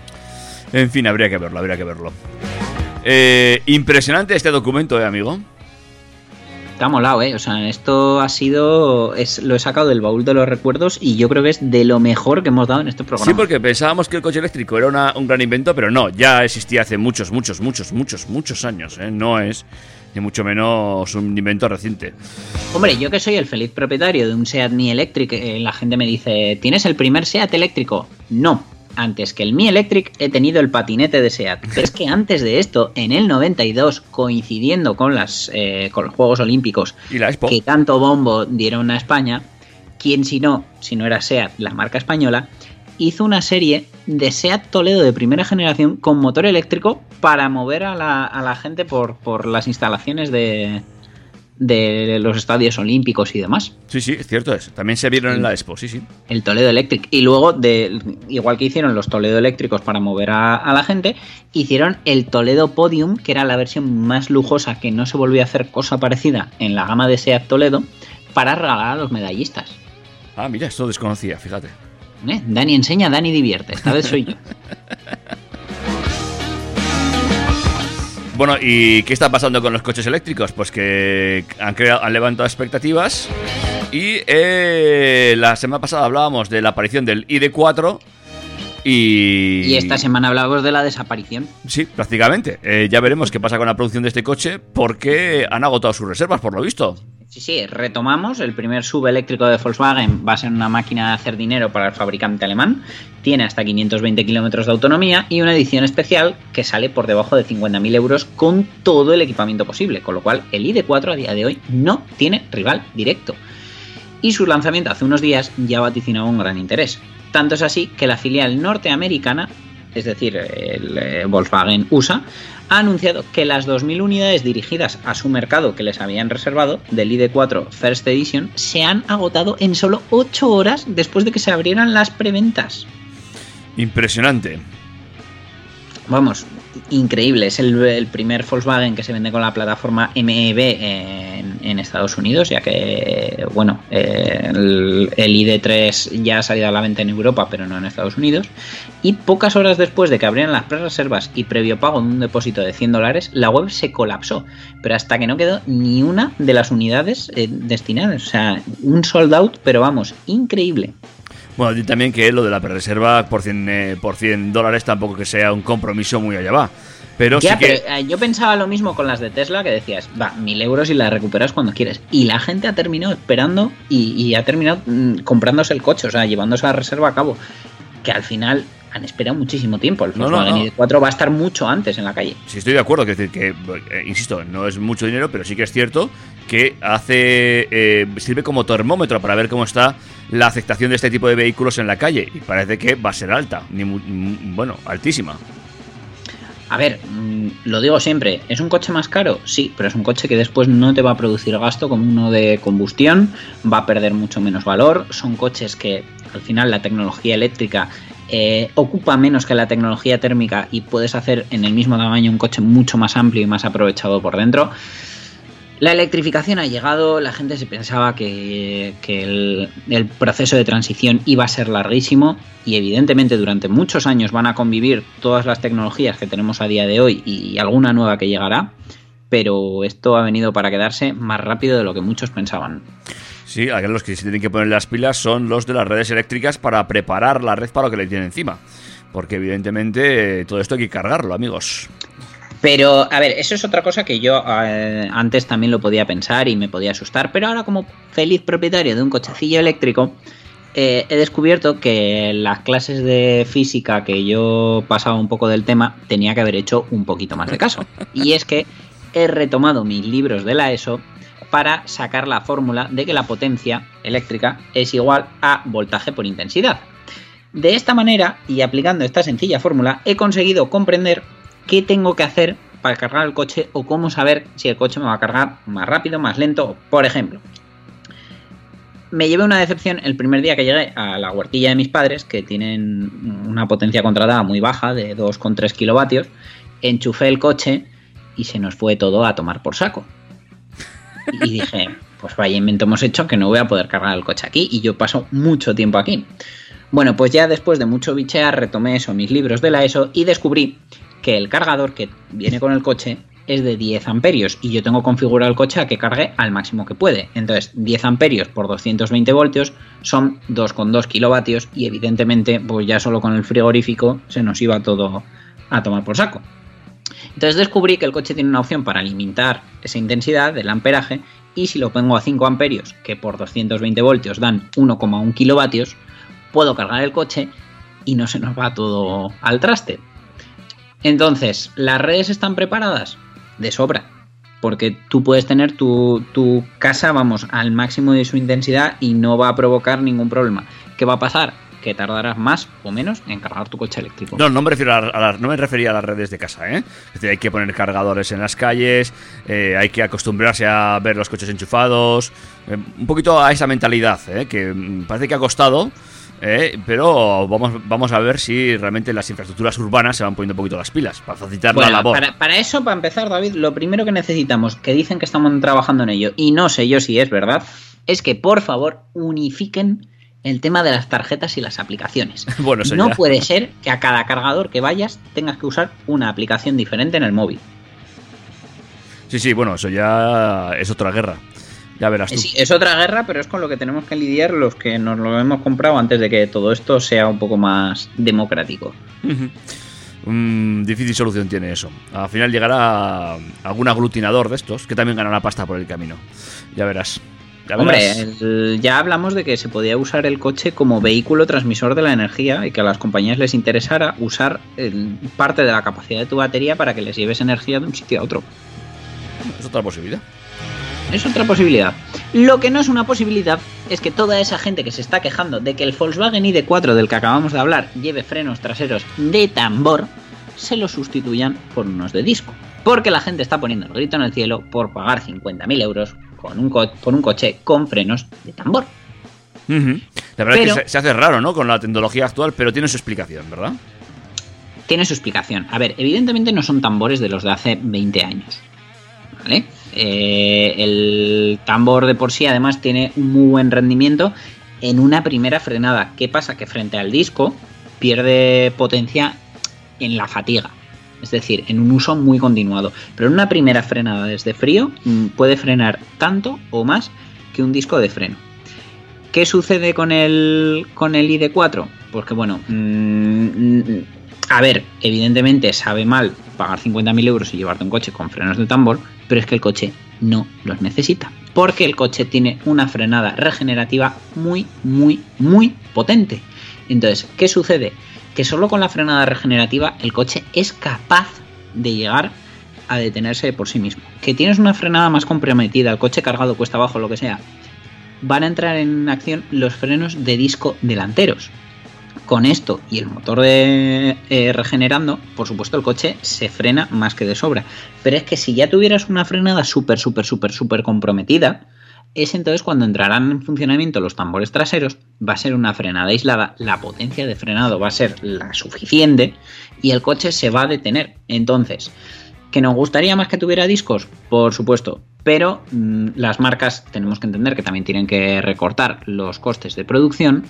En fin, habría que verlo, habría que verlo. Eh, impresionante este documento, eh, amigo. Está molado, ¿eh? O sea, esto ha sido... Es, lo he sacado del baúl de los recuerdos y yo creo que es de lo mejor que hemos dado en este programa. Sí, porque pensábamos que el coche eléctrico era una- un gran invento, pero no, ya existía hace muchos, muchos, muchos, muchos, muchos años. ¿eh? No es ni mucho menos un invento reciente. Hombre, yo que soy el feliz propietario de un Seat Mi Electric, eh, la gente me dice, ¿tienes el primer Seat eléctrico? No. Antes que el Mi Electric he tenido el patinete de SEAT. Pero es que antes de esto, en el 92, coincidiendo con, las, eh, con los Juegos Olímpicos Y la Expo. que tanto bombo dieron a España, ¿quién si no, si no era SEAT, la marca española, hizo una serie de SEAT Toledo de primera generación con motor eléctrico para mover a la, a la gente por, por las instalaciones de, de los estadios olímpicos y demás. Sí, sí, es cierto es. También se vieron en la Expo, sí, sí. El Toledo Electric. Y luego, de, igual que hicieron los Toledo eléctricos para mover a, a la gente, hicieron el Toledo Podium, que era la versión más lujosa, que no se volvió a hacer cosa parecida en la gama de SEAT Toledo, para regalar a los medallistas. Ah, mira, esto desconocía, fíjate. ¿Eh? Dani enseña, Dani divierte. Esta vez soy yo. Bueno, ¿y qué está pasando con los coches eléctricos? Pues que han, levantado expectativas y eh, la semana pasada hablábamos de la aparición del ID4 y... Y esta semana hablábamos de la desaparición. Sí, prácticamente. Eh, ya veremos qué pasa con la producción de este coche porque han agotado sus reservas, por lo visto. Sí, sí, retomamos. El primer subeléctrico de Volkswagen va a ser una máquina de hacer dinero para el fabricante alemán. Tiene hasta 520 kilómetros de autonomía y una edición especial que sale por debajo de 50.000 euros con todo el equipamiento posible. Con lo cual, el ID4 a día de hoy no tiene rival directo. Y su lanzamiento hace unos días ya vaticinaba un gran interés. Tanto es así que la filial norteamericana, es decir, el eh, Volkswagen USA, ha anunciado que las 2.000 unidades dirigidas a su mercado que les habían reservado del ID4 First Edition se han agotado en solo 8 horas después de que se abrieran las preventas. Impresionante. Vamos, increíble. Es el, primer Volkswagen que se vende con la plataforma MEB en, Estados Unidos, ya que, bueno, eh, el, el ID3 ya ha salido a la venta en Europa, pero no en Estados Unidos. Y pocas horas después de que abrieran las pre-reservas y previo pago de un depósito de 100 dólares, la web se colapsó. Pero hasta que no quedó ni una de las unidades eh, destinadas. O sea, un sold out, pero vamos, increíble. Bueno, di también que lo de la reserva por 100, eh, por 100 dólares tampoco que sea un compromiso muy allá va. Pero ya, sí que... pero eh, yo pensaba lo mismo con las de Tesla, que decías, va, mil euros y las recuperas cuando quieres. Y la gente ha terminado esperando y, y ha terminado mm, comprándose el coche, o sea, llevándose la reserva a cabo. Que al final han esperado muchísimo tiempo. El No, no, Volkswagen no. ID4 va a estar mucho antes en la calle. Sí, estoy de acuerdo, que decir que, eh, insisto, no es mucho dinero, pero sí que es cierto que hace eh, sirve como termómetro para ver cómo está la aceptación de este tipo de vehículos en la calle. Y parece que va a ser alta, ni mm, bueno, altísima. A ver, mm, lo digo siempre, ¿es un coche más caro? Sí, pero es un coche que después no te va a producir gasto como uno de combustión, va a perder mucho menos valor, son coches que al final la tecnología eléctrica eh, ocupa menos que la tecnología térmica y puedes hacer en el mismo tamaño un coche mucho más amplio y más aprovechado por dentro. La electrificación ha llegado, la gente se pensaba que, el, proceso de transición iba a ser larguísimo y evidentemente durante muchos años van a convivir todas las tecnologías que tenemos a día de hoy y alguna nueva que llegará, pero esto ha venido para quedarse más rápido de lo que muchos pensaban. Sí, los que se tienen que poner las pilas son los de las redes eléctricas para preparar la red para lo que le tienen encima. Porque evidentemente eh, todo esto hay que cargarlo, amigos. Pero, a ver, eso es otra cosa que yo eh, antes también lo podía pensar y me podía asustar, pero ahora como feliz propietario de un cochecillo eléctrico, eh, he descubierto que las clases de física que yo pasaba un poco del tema tenía que haber hecho un poquito más de caso. Y es que he retomado mis libros de la ESO para sacar la fórmula de que la potencia eléctrica es igual a voltaje por intensidad. De esta manera, y aplicando esta sencilla fórmula, he conseguido comprender qué tengo que hacer para cargar el coche o cómo saber si el coche me va a cargar más rápido, más lento. Por ejemplo, me llevé una decepción el primer día que llegué a la huertilla de mis padres, que tienen una potencia contratada muy baja, de 2,3 kilovatios. Enchufé el coche y se nos fue todo a tomar por saco. Y dije, pues vaya invento hemos hecho que no voy a poder cargar el coche aquí y yo paso mucho tiempo aquí. Bueno, pues ya después de mucho bichear retomé eso, mis libros de la ESO y descubrí que el cargador que viene con el coche es de 10 amperios y yo tengo configurado el coche a que cargue al máximo que puede. Entonces, 10 amperios por 220 voltios son 2,2 kilovatios y evidentemente, pues ya solo con el frigorífico se nos iba todo a tomar por saco. Entonces descubrí que el coche tiene una opción para limitar esa intensidad del amperaje y si lo pongo a 5 amperios, que por 220 voltios dan 1,1 kilovatios, puedo cargar el coche y no se nos va todo al traste. Entonces, ¿las redes están preparadas? De sobra. Porque tú puedes tener tu, tu casa, vamos, al máximo de su intensidad y no va a provocar ningún problema. ¿Qué va a pasar? Que tardarás más o menos en cargar tu coche eléctrico. No, no me refiero a, a las- no me refería a las redes de casa, ¿eh? Es decir, hay que poner cargadores en las calles, eh, hay que acostumbrarse a ver los coches enchufados, eh, un poquito a esa mentalidad, ¿eh? Que mm, parece que ha costado, ¿eh? pero vamos, vamos a ver si realmente las infraestructuras urbanas se van poniendo un poquito las pilas para facilitar Bueno, la labor. Para, para eso, para empezar, David, lo primero que necesitamos, que dicen que estamos trabajando en ello, y no sé yo si es verdad, es que por favor unifiquen el tema de las tarjetas y las aplicaciones. Bueno, no ya. puede ser que a cada cargador que vayas tengas que usar una aplicación diferente en el móvil. Sí, sí, bueno, eso ya es otra guerra. Ya verás tú. Eh, Sí, es otra guerra, pero es con lo que tenemos que lidiar los que nos lo hemos comprado antes de que todo esto sea un poco más democrático. Mm, difícil solución tiene eso. Al final llegará algún aglutinador de estos que también ganará pasta por el camino. Ya verás. Ya Hombre, el- ya hablamos de que se podía usar el coche como vehículo transmisor de la energía y que a las compañías les interesara usar el- parte de la capacidad de tu batería para que les lleves energía de un sitio a otro. Es otra posibilidad. Es otra posibilidad. Lo que no es una posibilidad es que toda esa gente que se está quejando de que el Volkswagen ID4 del que acabamos de hablar lleve frenos traseros de tambor, se los sustituyan por unos de disco. Porque la gente está poniendo el grito en el cielo por pagar 50.000 euros con un por un coche con frenos de tambor. Ujú. La verdad Pero- es que se, se hace raro, ¿no? Con la tecnología actual, pero tiene su explicación, ¿verdad? Tiene su explicación. A ver, evidentemente no son tambores de los de hace 20 años. ¿Vale? Eh, el tambor de por sí además tiene un muy buen rendimiento en una primera frenada. ¿Qué pasa? Que frente al disco pierde potencia en la fatiga. Es decir, en un uso muy continuado. Pero en una primera frenada desde frío mm, puede frenar tanto o más que un disco de freno. ¿Qué sucede con el, con el ID4? Pues que bueno, mm, mm, a ver, evidentemente sabe mal pagar 50.000 euros y llevarte un coche con frenos de tambor, pero es que el coche no los necesita. Porque el coche tiene una frenada regenerativa muy, muy, muy potente. Entonces, ¿qué sucede? Que solo con la frenada regenerativa el coche es capaz de llegar a detenerse por sí mismo. Que tienes una frenada más comprometida, el coche cargado cuesta abajo, lo que sea, van a entrar en acción los frenos de disco delanteros. Con esto y el motor de, eh, regenerando, por supuesto el coche se frena más que de sobra. Pero es que si ya tuvieras una frenada súper, súper, súper, súper comprometida, es entonces cuando entrarán en funcionamiento los tambores traseros, va a ser una frenada aislada, la potencia de frenado va a ser la suficiente y el coche se va a detener. Entonces, ¿Que nos gustaría más que tuviera discos? Por supuesto. Pero mm, las marcas tenemos que entender que también tienen que recortar los costes de producción.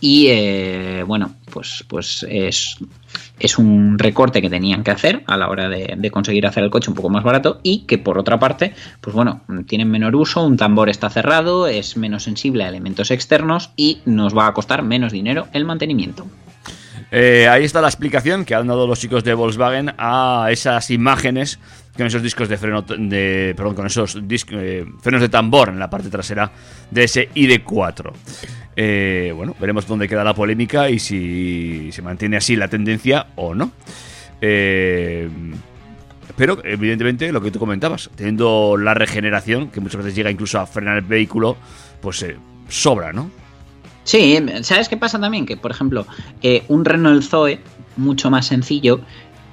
Y eh, bueno, pues, pues es, es un recorte que tenían que hacer a la hora de, conseguir hacer el coche un poco más barato. Y que por otra parte, pues bueno, tienen menor uso, un tambor está cerrado, es menos sensible a elementos externos y nos va a costar menos dinero el mantenimiento. Eh, ahí está la explicación que han dado los chicos de Volkswagen a esas imágenes con esos discos de freno de perdón, con esos dis- eh, frenos de tambor en la parte trasera de ese ID4. Eh, bueno, veremos dónde queda la polémica y si se mantiene así la tendencia o no. Eh, pero evidentemente lo que tú comentabas, teniendo la regeneración que muchas veces llega incluso a frenar el vehículo, pues eh, sobra, ¿no? Sí, ¿sabes qué pasa también? Que, por ejemplo, un Renault Zoe, mucho más sencillo,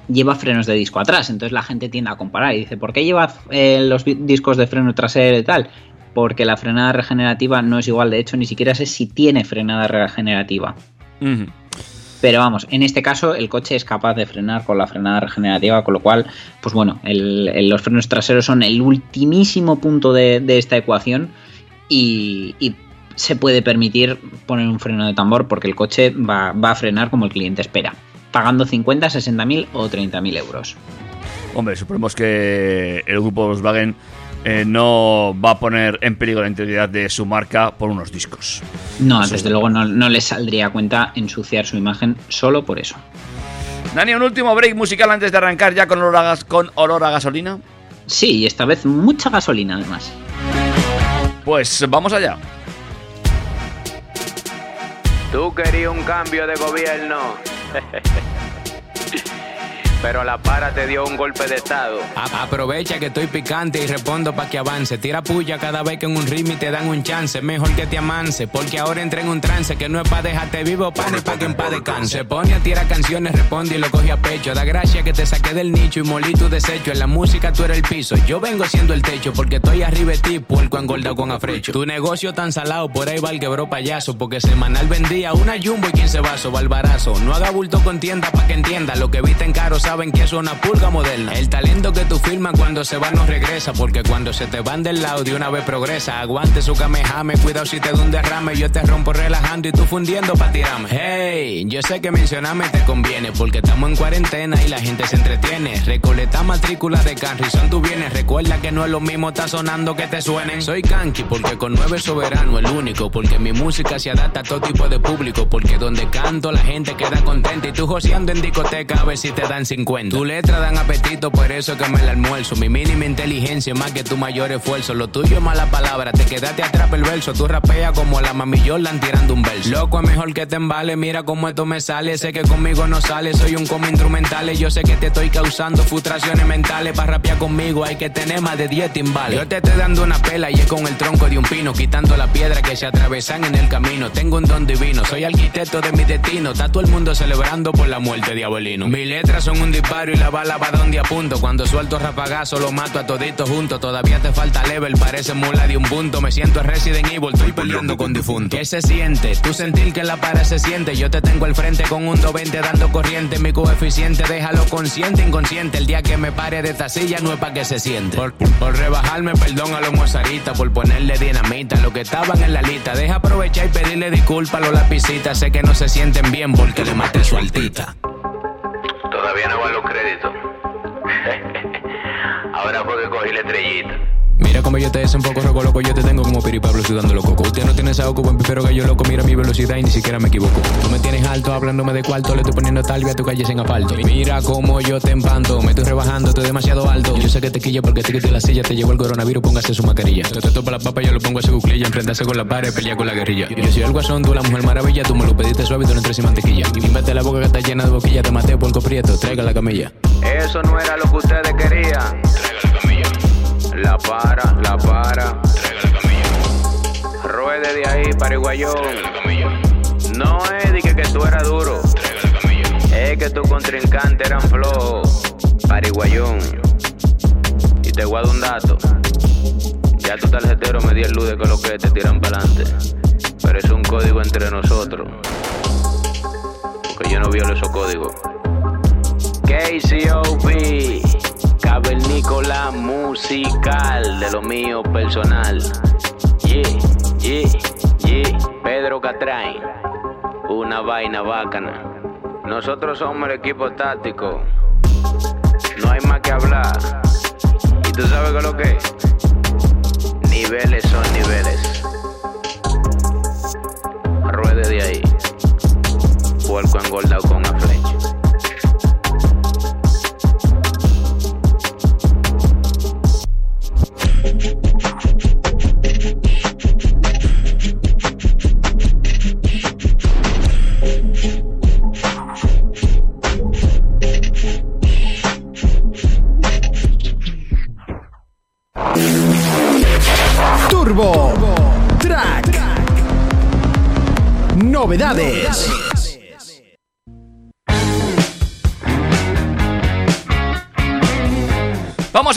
lleva frenos de disco atrás. Entonces la gente tiende a comparar y dice, ¿por qué lleva eh, los discos de freno trasero y tal? Porque la frenada regenerativa no es igual. De hecho, ni siquiera sé si tiene frenada regenerativa. Pero vamos, en este caso el coche es capaz de frenar con la frenada regenerativa, con lo cual, pues bueno, el- el- los frenos traseros son el ultimísimo punto de, de esta ecuación y, y se puede permitir poner un freno de tambor porque el coche va, va a frenar como el cliente espera, pagando 50, 60 mil o 30 mil euros. Hombre, suponemos que el grupo Volkswagen eh, no va a poner en peligro la integridad de su marca por unos discos. No, Eso desde luego no, no les saldría a cuenta ensuciar su imagen solo por eso. Dani, un último break musical antes de arrancar ya con olor a, gas- con olor a gasolina. Sí, y esta vez mucha gasolina además. Pues vamos allá. Tú querías un cambio de gobierno. 嘿嘿嘿 Pero la para te dio un golpe de estado. Aprovecha que estoy picante y respondo pa' que avance. Tira puya cada vez que en un ritmo te dan un chance. Mejor que te amance, porque ahora entré en un trance que no es pa' dejarte vivo, pa' ni pa' que en descanse. Se pone a tirar canciones, responde y lo coge a pecho. Da gracia que te saqué del nicho y molí tu desecho. En la música tú eres el piso, yo vengo siendo el techo, porque estoy arriba de ti, puerco engordado con afrecho. Tu negocio tan salado, por ahí va el quebró payaso, porque semanal vendía una jumbo y 15 vasos, balbarazo. No haga bulto con tienda pa' que entienda, lo que viste en caro saben que es una pulga moderna. El talento que tú firmas cuando se va no regresa, porque cuando se te van del lado de una vez progresa. Aguante su camejame, cuidado si te da un derrame, yo te rompo relajando y tú fundiendo pa' tirarme. Hey, yo sé que mencionarme te conviene, porque estamos en cuarentena y la gente se entretiene. Recoleta matrícula de Canrison tú vienes, recuerda que no es lo mismo, está sonando que te suenen. Soy Kanki porque con nueve soberano el único, porque mi música se adapta a todo tipo de público, porque donde canto la gente queda contenta y tú joseando en discoteca a ver si te dan 50. Tu letra dan apetito, por eso que me la almuerzo. Mi mínima inteligencia es más que tu mayor esfuerzo. Lo tuyo es mala palabra, te quedaste atrás el verso. Tú rapeas como la mami Jordan tirando un verso. Loco, es mejor que te embale, mira cómo esto me sale. Sé que conmigo no sale, soy un como instrumental. Yo sé que te estoy causando frustraciones mentales. Para rapear conmigo hay que tener más de 10 timbales. Yo te estoy dando una pela y es con el tronco de un pino, quitando la piedra que se atravesan en el camino. Tengo un don divino, soy arquitecto de mi destino. Está todo el mundo celebrando por la muerte de Abuelino. Mis letras son un disparo y la bala va donde apunto. Cuando suelto rapagazo lo mato a toditos juntos. Todavía te falta level, parece mula de un punto. Me siento Resident Evil, estoy peleando con difunto. ¿Qué se siente? Tú sentir que la para se siente. Yo te tengo al frente con un 220 dando corriente. Mi coeficiente, déjalo consciente, inconsciente. El día que me pare de esta silla no es para que se siente. Por, por rebajarme, perdón a los mozaritas. Por ponerle dinamita a lo que estaban en la lista. Deja aprovechar y pedirle disculpas a los lapicitas. Sé que no se sienten bien porque le maté su altita. Todavía no van los créditos. Ahora fue que cogí la estrellita. Mira como yo te des un poco roco loco, yo te tengo como Piri Pablo sudando los cocos. Usted no tiene esa oco, buen pipero gallo loco, mira mi velocidad y ni siquiera me equivoco. Tú me tienes alto hablándome de cuarto, le estoy poniendo talvia a tu calle en asfalto. Mira como yo te empanto, me estoy rebajando, estoy demasiado alto. Yo sé que te quilla porque te quité la silla, te llevo el coronavirus, póngase su mascarilla. Te te topa la papa, yo lo pongo a su cuclilla, enfrentarse con la pared, pelear con la guerrilla. Yo soy el guasón, tú la mujer maravilla, tú me lo pediste suave, tú no entres sin mantequilla. Y vete la boca que está llena de boquilla, te maté por prieto, traiga la camilla. Eso no era lo que ustedes querían. La para, la para. Ruede de ahí, pariguayón. No es de que, que tú eras duro. Es que tu contrincante eran flojos. Pariguayón. Y te guardo un dato. Ya tu tarjetero me dio el luz de que lo que te tiran para adelante. Pero es un código entre nosotros. Porque yo no violo esos códigos. KCOB, Cavernícola musical de lo mío personal. Yeah, yeah, yeah. Pedro Catrain, una vaina bacana. Nosotros somos el equipo táctico. No hay más que hablar. ¿Y tú sabes qué es lo que es? Niveles son niveles. Ruede de ahí. Puerco engordado con una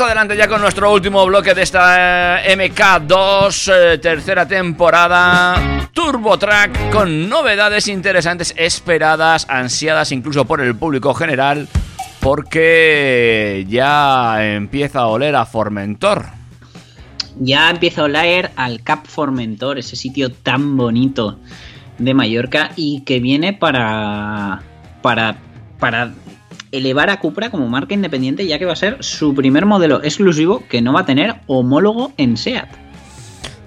adelante ya con nuestro último bloque de esta eh, MK2, eh, tercera temporada. Turbo Track con novedades interesantes, esperadas, ansiadas incluso por el público general, porque ya empieza a oler a Formentor. Ya empieza a oler al Cap Formentor, ese sitio tan bonito de Mallorca y que viene para, para, para elevar a Cupra como marca independiente ya que va a ser su primer modelo exclusivo que no va a tener homólogo en SEAT.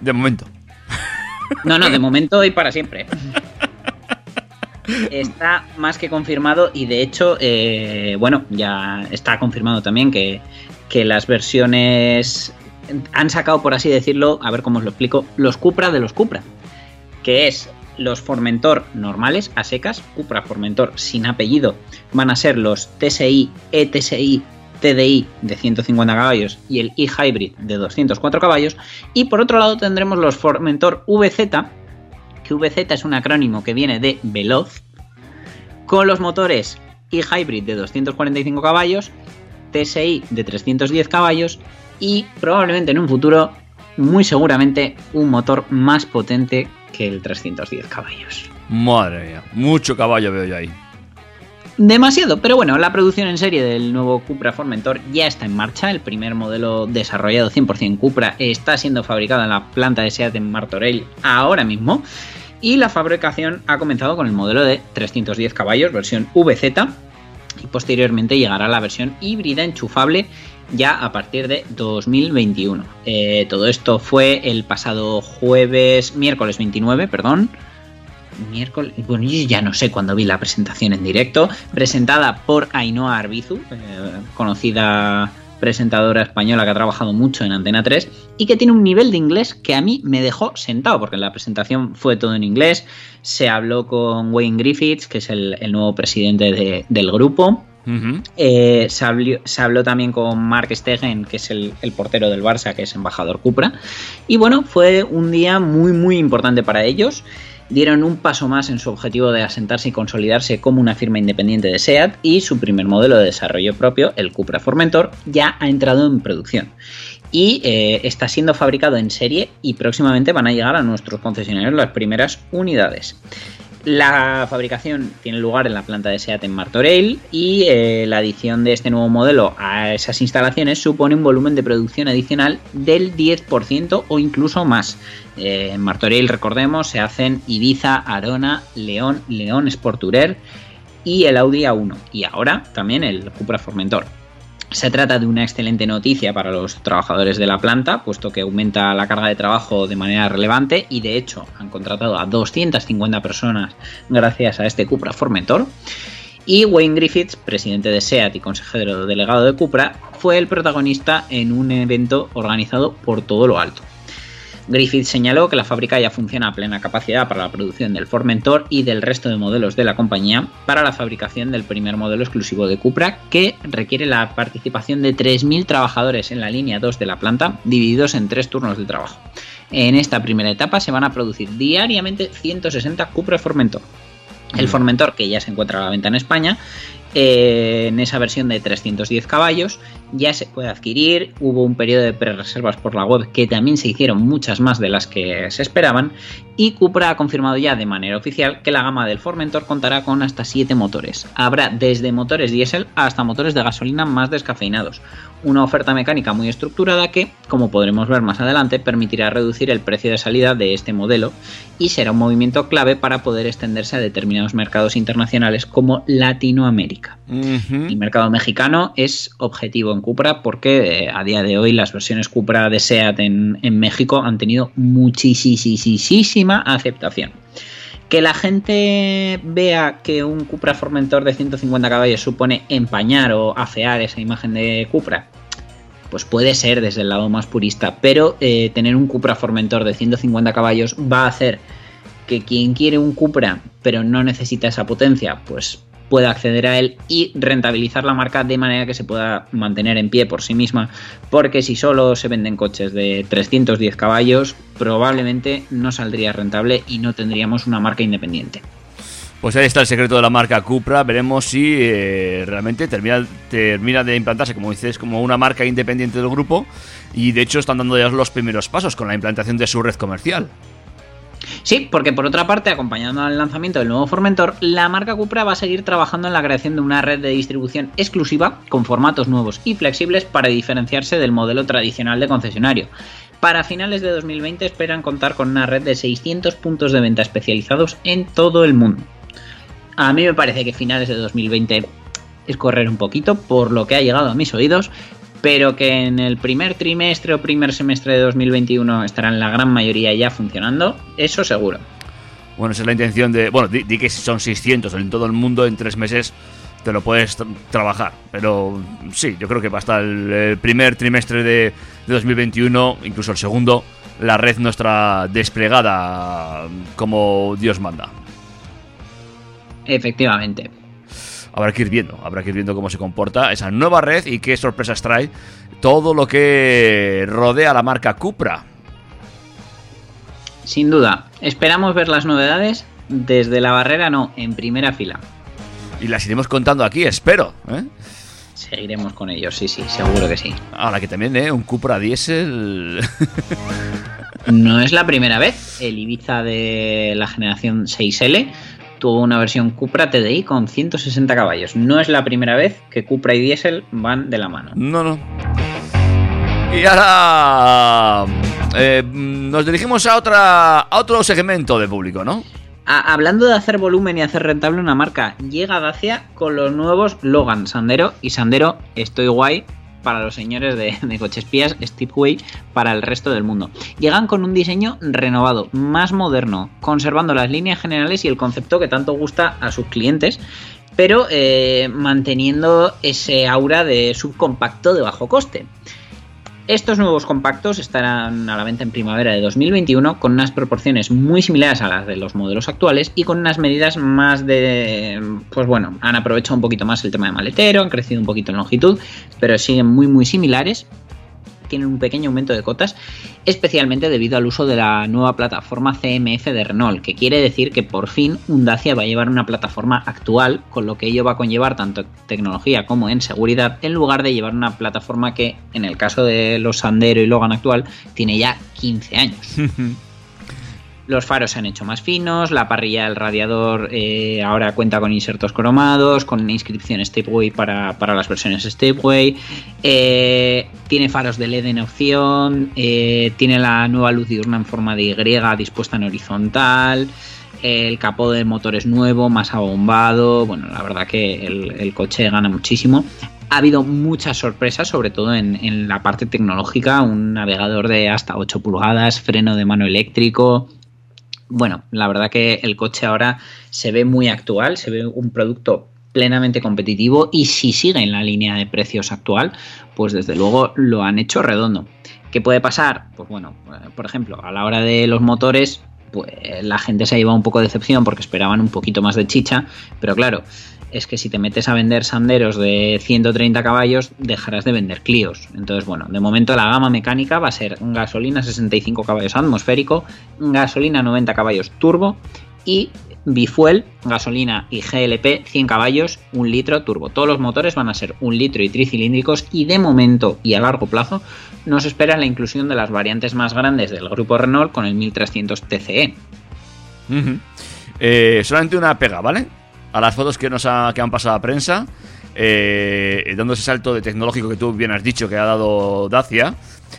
De momento. No, no, de momento y para siempre. Está más que confirmado y de hecho, eh, bueno, ya está confirmado también que, que las versiones han sacado, por así decirlo, a ver cómo os lo explico, los Cupra de los Cupra. Que es Los Formentor normales, a secas, Cupra Formentor sin apellido, van a ser los TSI, ETSI, TDI de 150 caballos y el e-Hybrid de 204 caballos. Y por otro lado tendremos los Formentor VZ, que VZ es un acrónimo que viene de Veloz, con los motores e-Hybrid de 245 caballos, TSI de 310 caballos y probablemente en un futuro, muy seguramente, un motor más potente que el 310 caballos. Madre mía, mucho caballo veo yo ahí. Demasiado, pero bueno, la producción en serie del nuevo Cupra Formentor ya está en marcha. El primer modelo desarrollado 100% Cupra está siendo fabricado en la planta de SEAT en Martorell ahora mismo. Y la fabricación ha comenzado con el modelo de 310 caballos, versión VZ, y posteriormente llegará la versión híbrida enchufable ya a partir de 2021. Eh, todo esto fue el pasado jueves, miércoles 29, perdón. Miércoles, bueno, yo ya no sé cuándo vi la presentación en directo, presentada por Ainhoa Arbizu, eh, conocida presentadora española que ha trabajado mucho en Antena 3 y que tiene un nivel de inglés que a mí me dejó sentado, porque la presentación fue todo en inglés, se habló con Wayne Griffiths, que es el, el nuevo presidente de- del grupo, eh, se, habló, se habló también con Mark Stegen, que es el, el portero del Barça, que es embajador Cupra. Y bueno, fue un día muy, muy importante para ellos. Dieron un paso más en su objetivo de asentarse y consolidarse como una firma independiente de SEAT y su primer modelo de desarrollo propio, el Cupra Formentor, ya ha entrado en producción. Y eh, está siendo fabricado en serie y próximamente van a llegar a nuestros concesionarios las primeras unidades. La fabricación tiene lugar en la planta de SEAT en Martorell y eh, la adición de este nuevo modelo a esas instalaciones supone un volumen de producción adicional del 10% o incluso más. Eh, en Martorell, recordemos, se hacen Ibiza, Arona, León, León Sport Tourer y el Audi A1 y ahora también el Cupra Formentor. Se trata de una excelente noticia para los trabajadores de la planta, puesto que aumenta la carga de trabajo de manera relevante y de hecho han contratado a 250 personas gracias a este Cupra Formentor. Y Wayne Griffiths, presidente de SEAT y consejero delegado de Cupra, fue el protagonista en un evento organizado por todo lo alto. Griffith señaló que la fábrica ya funciona a plena capacidad para la producción del Formentor y del resto de modelos de la compañía para la fabricación del primer modelo exclusivo de Cupra que requiere la participación de 3.000 trabajadores en la línea 2 de la planta divididos en tres turnos de trabajo. En esta primera etapa se van a producir diariamente 160 Cupra Formentor. El Formentor, que ya se encuentra a la venta en España, eh, en esa versión de 310 caballos, ya se puede adquirir. Hubo un periodo de pre-reservas por la web que también se hicieron muchas más de las que se esperaban. Y Cupra ha confirmado ya de manera oficial que la gama del Formentor contará con hasta 7 motores. Habrá desde motores diésel hasta motores de gasolina más descafeinados. Una oferta mecánica muy estructurada que, como podremos ver más adelante, permitirá reducir el precio de salida de este modelo y será un movimiento clave para poder extenderse a determinados mercados internacionales como Latinoamérica. El mercado mexicano es objetivo en Cupra porque eh, a día de hoy las versiones Cupra de SEAT en, en México han tenido muchísima aceptación. Que la gente vea que un Cupra Formentor de 150 caballos supone empañar o afear esa imagen de Cupra, pues puede ser desde el lado más purista, pero eh, tener un Cupra Formentor de 150 caballos va a hacer que quien quiere un Cupra pero no necesita esa potencia, pues pueda acceder a él y rentabilizar la marca de manera que se pueda mantener en pie por sí misma, porque si solo se venden coches de 310 caballos, probablemente no saldría rentable y no tendríamos una marca independiente. Pues ahí está el secreto de la marca Cupra. Veremos si eh, realmente termina, termina de implantarse, como dices, como una marca independiente del grupo. Y de hecho están dando ya los primeros pasos con la implantación de su red comercial. Sí, porque por otra parte, acompañando al lanzamiento del nuevo Formentor, la marca Cupra va a seguir trabajando en la creación de una red de distribución exclusiva con formatos nuevos y flexibles para diferenciarse del modelo tradicional de concesionario. Para finales de 2020 esperan contar con una red de 600 puntos de venta especializados en todo el mundo. A mí me parece que finales de 2020 es correr un poquito por lo que ha llegado a mis oídos, pero que en el primer trimestre o primer semestre de 2021 estarán la gran mayoría ya funcionando, eso seguro. Bueno, esa es la intención de... Bueno, di, di que son 600 en todo el mundo en tres meses te lo puedes tra- trabajar. Pero sí, yo creo que hasta el, el primer trimestre de, de 2021, incluso el segundo, la red nuestra desplegada como Dios manda. Efectivamente. Habrá que ir viendo, habrá que ir viendo cómo se comporta esa nueva red y qué sorpresas trae todo lo que rodea a la marca Cupra. Sin duda. Esperamos ver las novedades desde la barrera, no, en primera fila. Y las iremos contando aquí, espero. ¿eh? Seguiremos con ellos, sí, sí, seguro que sí. Ahora que también, ¿eh? Un Cupra diésel. No es la primera vez. El Ibiza de la generación 6L tuvo una versión Cupra TDI con 160 caballos. No es la primera vez que Cupra y diésel van de la mano. No, no. Y ahora eh, nos dirigimos a otra a otro segmento de público, ¿no? A- hablando de hacer volumen y hacer rentable una marca, llega Dacia con los nuevos Logan Sandero y Sandero Estoy Guay para los señores de, de cochespías, Stepway para el resto del mundo. Llegan con un diseño renovado, más moderno, conservando las líneas generales y el concepto que tanto gusta a sus clientes, pero eh, manteniendo ese aura de subcompacto de bajo coste. Estos nuevos compactos estarán a la venta en primavera de 2021 con unas proporciones muy similares a las de los modelos actuales y con unas medidas más de... Pues bueno, han aprovechado un poquito más el tema de maletero, han crecido un poquito en longitud, pero siguen muy muy similares. Tienen un pequeño aumento de cotas, especialmente debido al uso de la nueva plataforma CMF de Renault, que quiere decir que por fin un Dacia va a llevar una plataforma actual, con lo que ello va a conllevar tanto en tecnología como en seguridad, en lugar de llevar una plataforma que, en el caso de los Sandero y Logan actual, tiene ya 15 años. Los faros se han hecho más finos, la parrilla del radiador eh, ahora cuenta con insertos cromados, con inscripción Stepway para, para las versiones Stepway, eh, tiene faros de LED en opción, eh, tiene la nueva luz diurna en forma de Y dispuesta en horizontal, el capó del motor es nuevo, más abombado, bueno, la verdad que el, coche gana muchísimo. Ha habido muchas sorpresas, sobre todo en, en la parte tecnológica, un navegador de hasta 8 pulgadas, freno de mano eléctrico, bueno, la verdad que el coche ahora se ve muy actual, se ve un producto plenamente competitivo y si sigue en la línea de precios actual, pues desde luego lo han hecho redondo. ¿Qué puede pasar? Pues bueno, eh, por ejemplo, a la hora de los motores, pues la gente se ha llevado un poco de decepción porque esperaban un poquito más de chicha, pero claro, es que si te metes a vender sanderos de 130 caballos, dejarás de vender Clios. Entonces, bueno, de momento la gama mecánica va a ser gasolina 65 caballos atmosférico, gasolina 90 caballos turbo y bifuel, gasolina y GLP 100 caballos, 1 litro turbo. Todos los motores van a ser 1 litro y tricilíndricos y de momento y a largo plazo nos espera la inclusión de las variantes más grandes del grupo Renault con el 1300 TCE. Eh, solamente una pega, ¿vale? A las fotos que nos ha- que han pasado a prensa, eh, dando ese salto de tecnológico que tú bien has dicho que ha dado Dacia,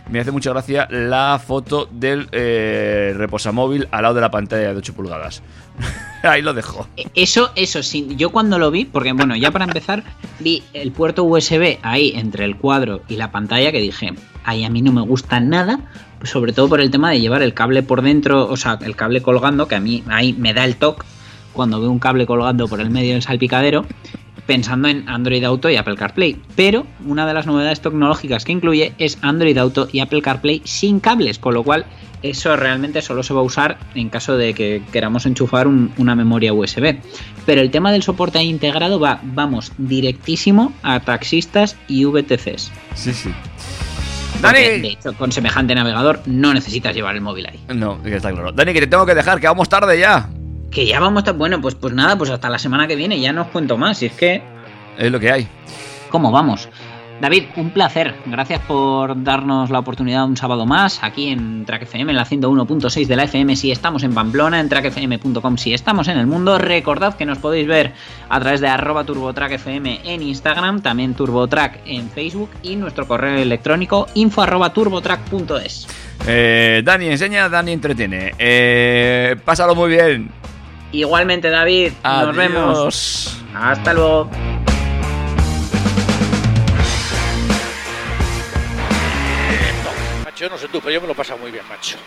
me hace mucha gracia la foto del eh, reposamóvil al lado de la pantalla de 8 pulgadas. Ahí lo dejo. Eso, eso sí, yo cuando lo vi, porque bueno, ya para empezar, vi el puerto USB ahí entre el cuadro y la pantalla que dije, ahí a mí no me gusta nada, pues sobre todo por el tema de llevar el cable por dentro, o sea, el cable colgando, que a mí ahí me da el toque cuando veo un cable colgando por el medio del salpicadero, pensando en Android Auto y Apple CarPlay. Pero una de las novedades tecnológicas que incluye es Android Auto y Apple CarPlay sin cables, con lo cual eso realmente solo se va a usar en caso de que queramos enchufar un- una memoria USB. Pero el tema del soporte integrado va, vamos, directísimo a taxistas y VTCs. Sí, sí. Porque, de hecho, con semejante navegador no necesitas llevar el móvil ahí. No, que está claro. Dani, que te tengo que dejar, que vamos tarde ya. Que ya vamos a estar. Bueno, pues, pues nada, pues hasta la semana que viene ya no os cuento más. Si es que. Es lo que hay. ¿Cómo vamos? David, un placer. Gracias por darnos la oportunidad un sábado más aquí en Track FM, en la 101.6 de la FM. Si estamos en Pamplona, en trackfm.com. Si estamos en el mundo, recordad que nos podéis ver a través de arroba turbotrackfm en Instagram, también turbotrack en Facebook y nuestro correo electrónico info arroba turbotrack.es. Eh, Dani enseña, Dani entretiene. Eh, pásalo muy bien. Igualmente, David. Nos vemos. Hasta luego. Macho, no sé tú, pero yo me lo he pasado muy bien, macho.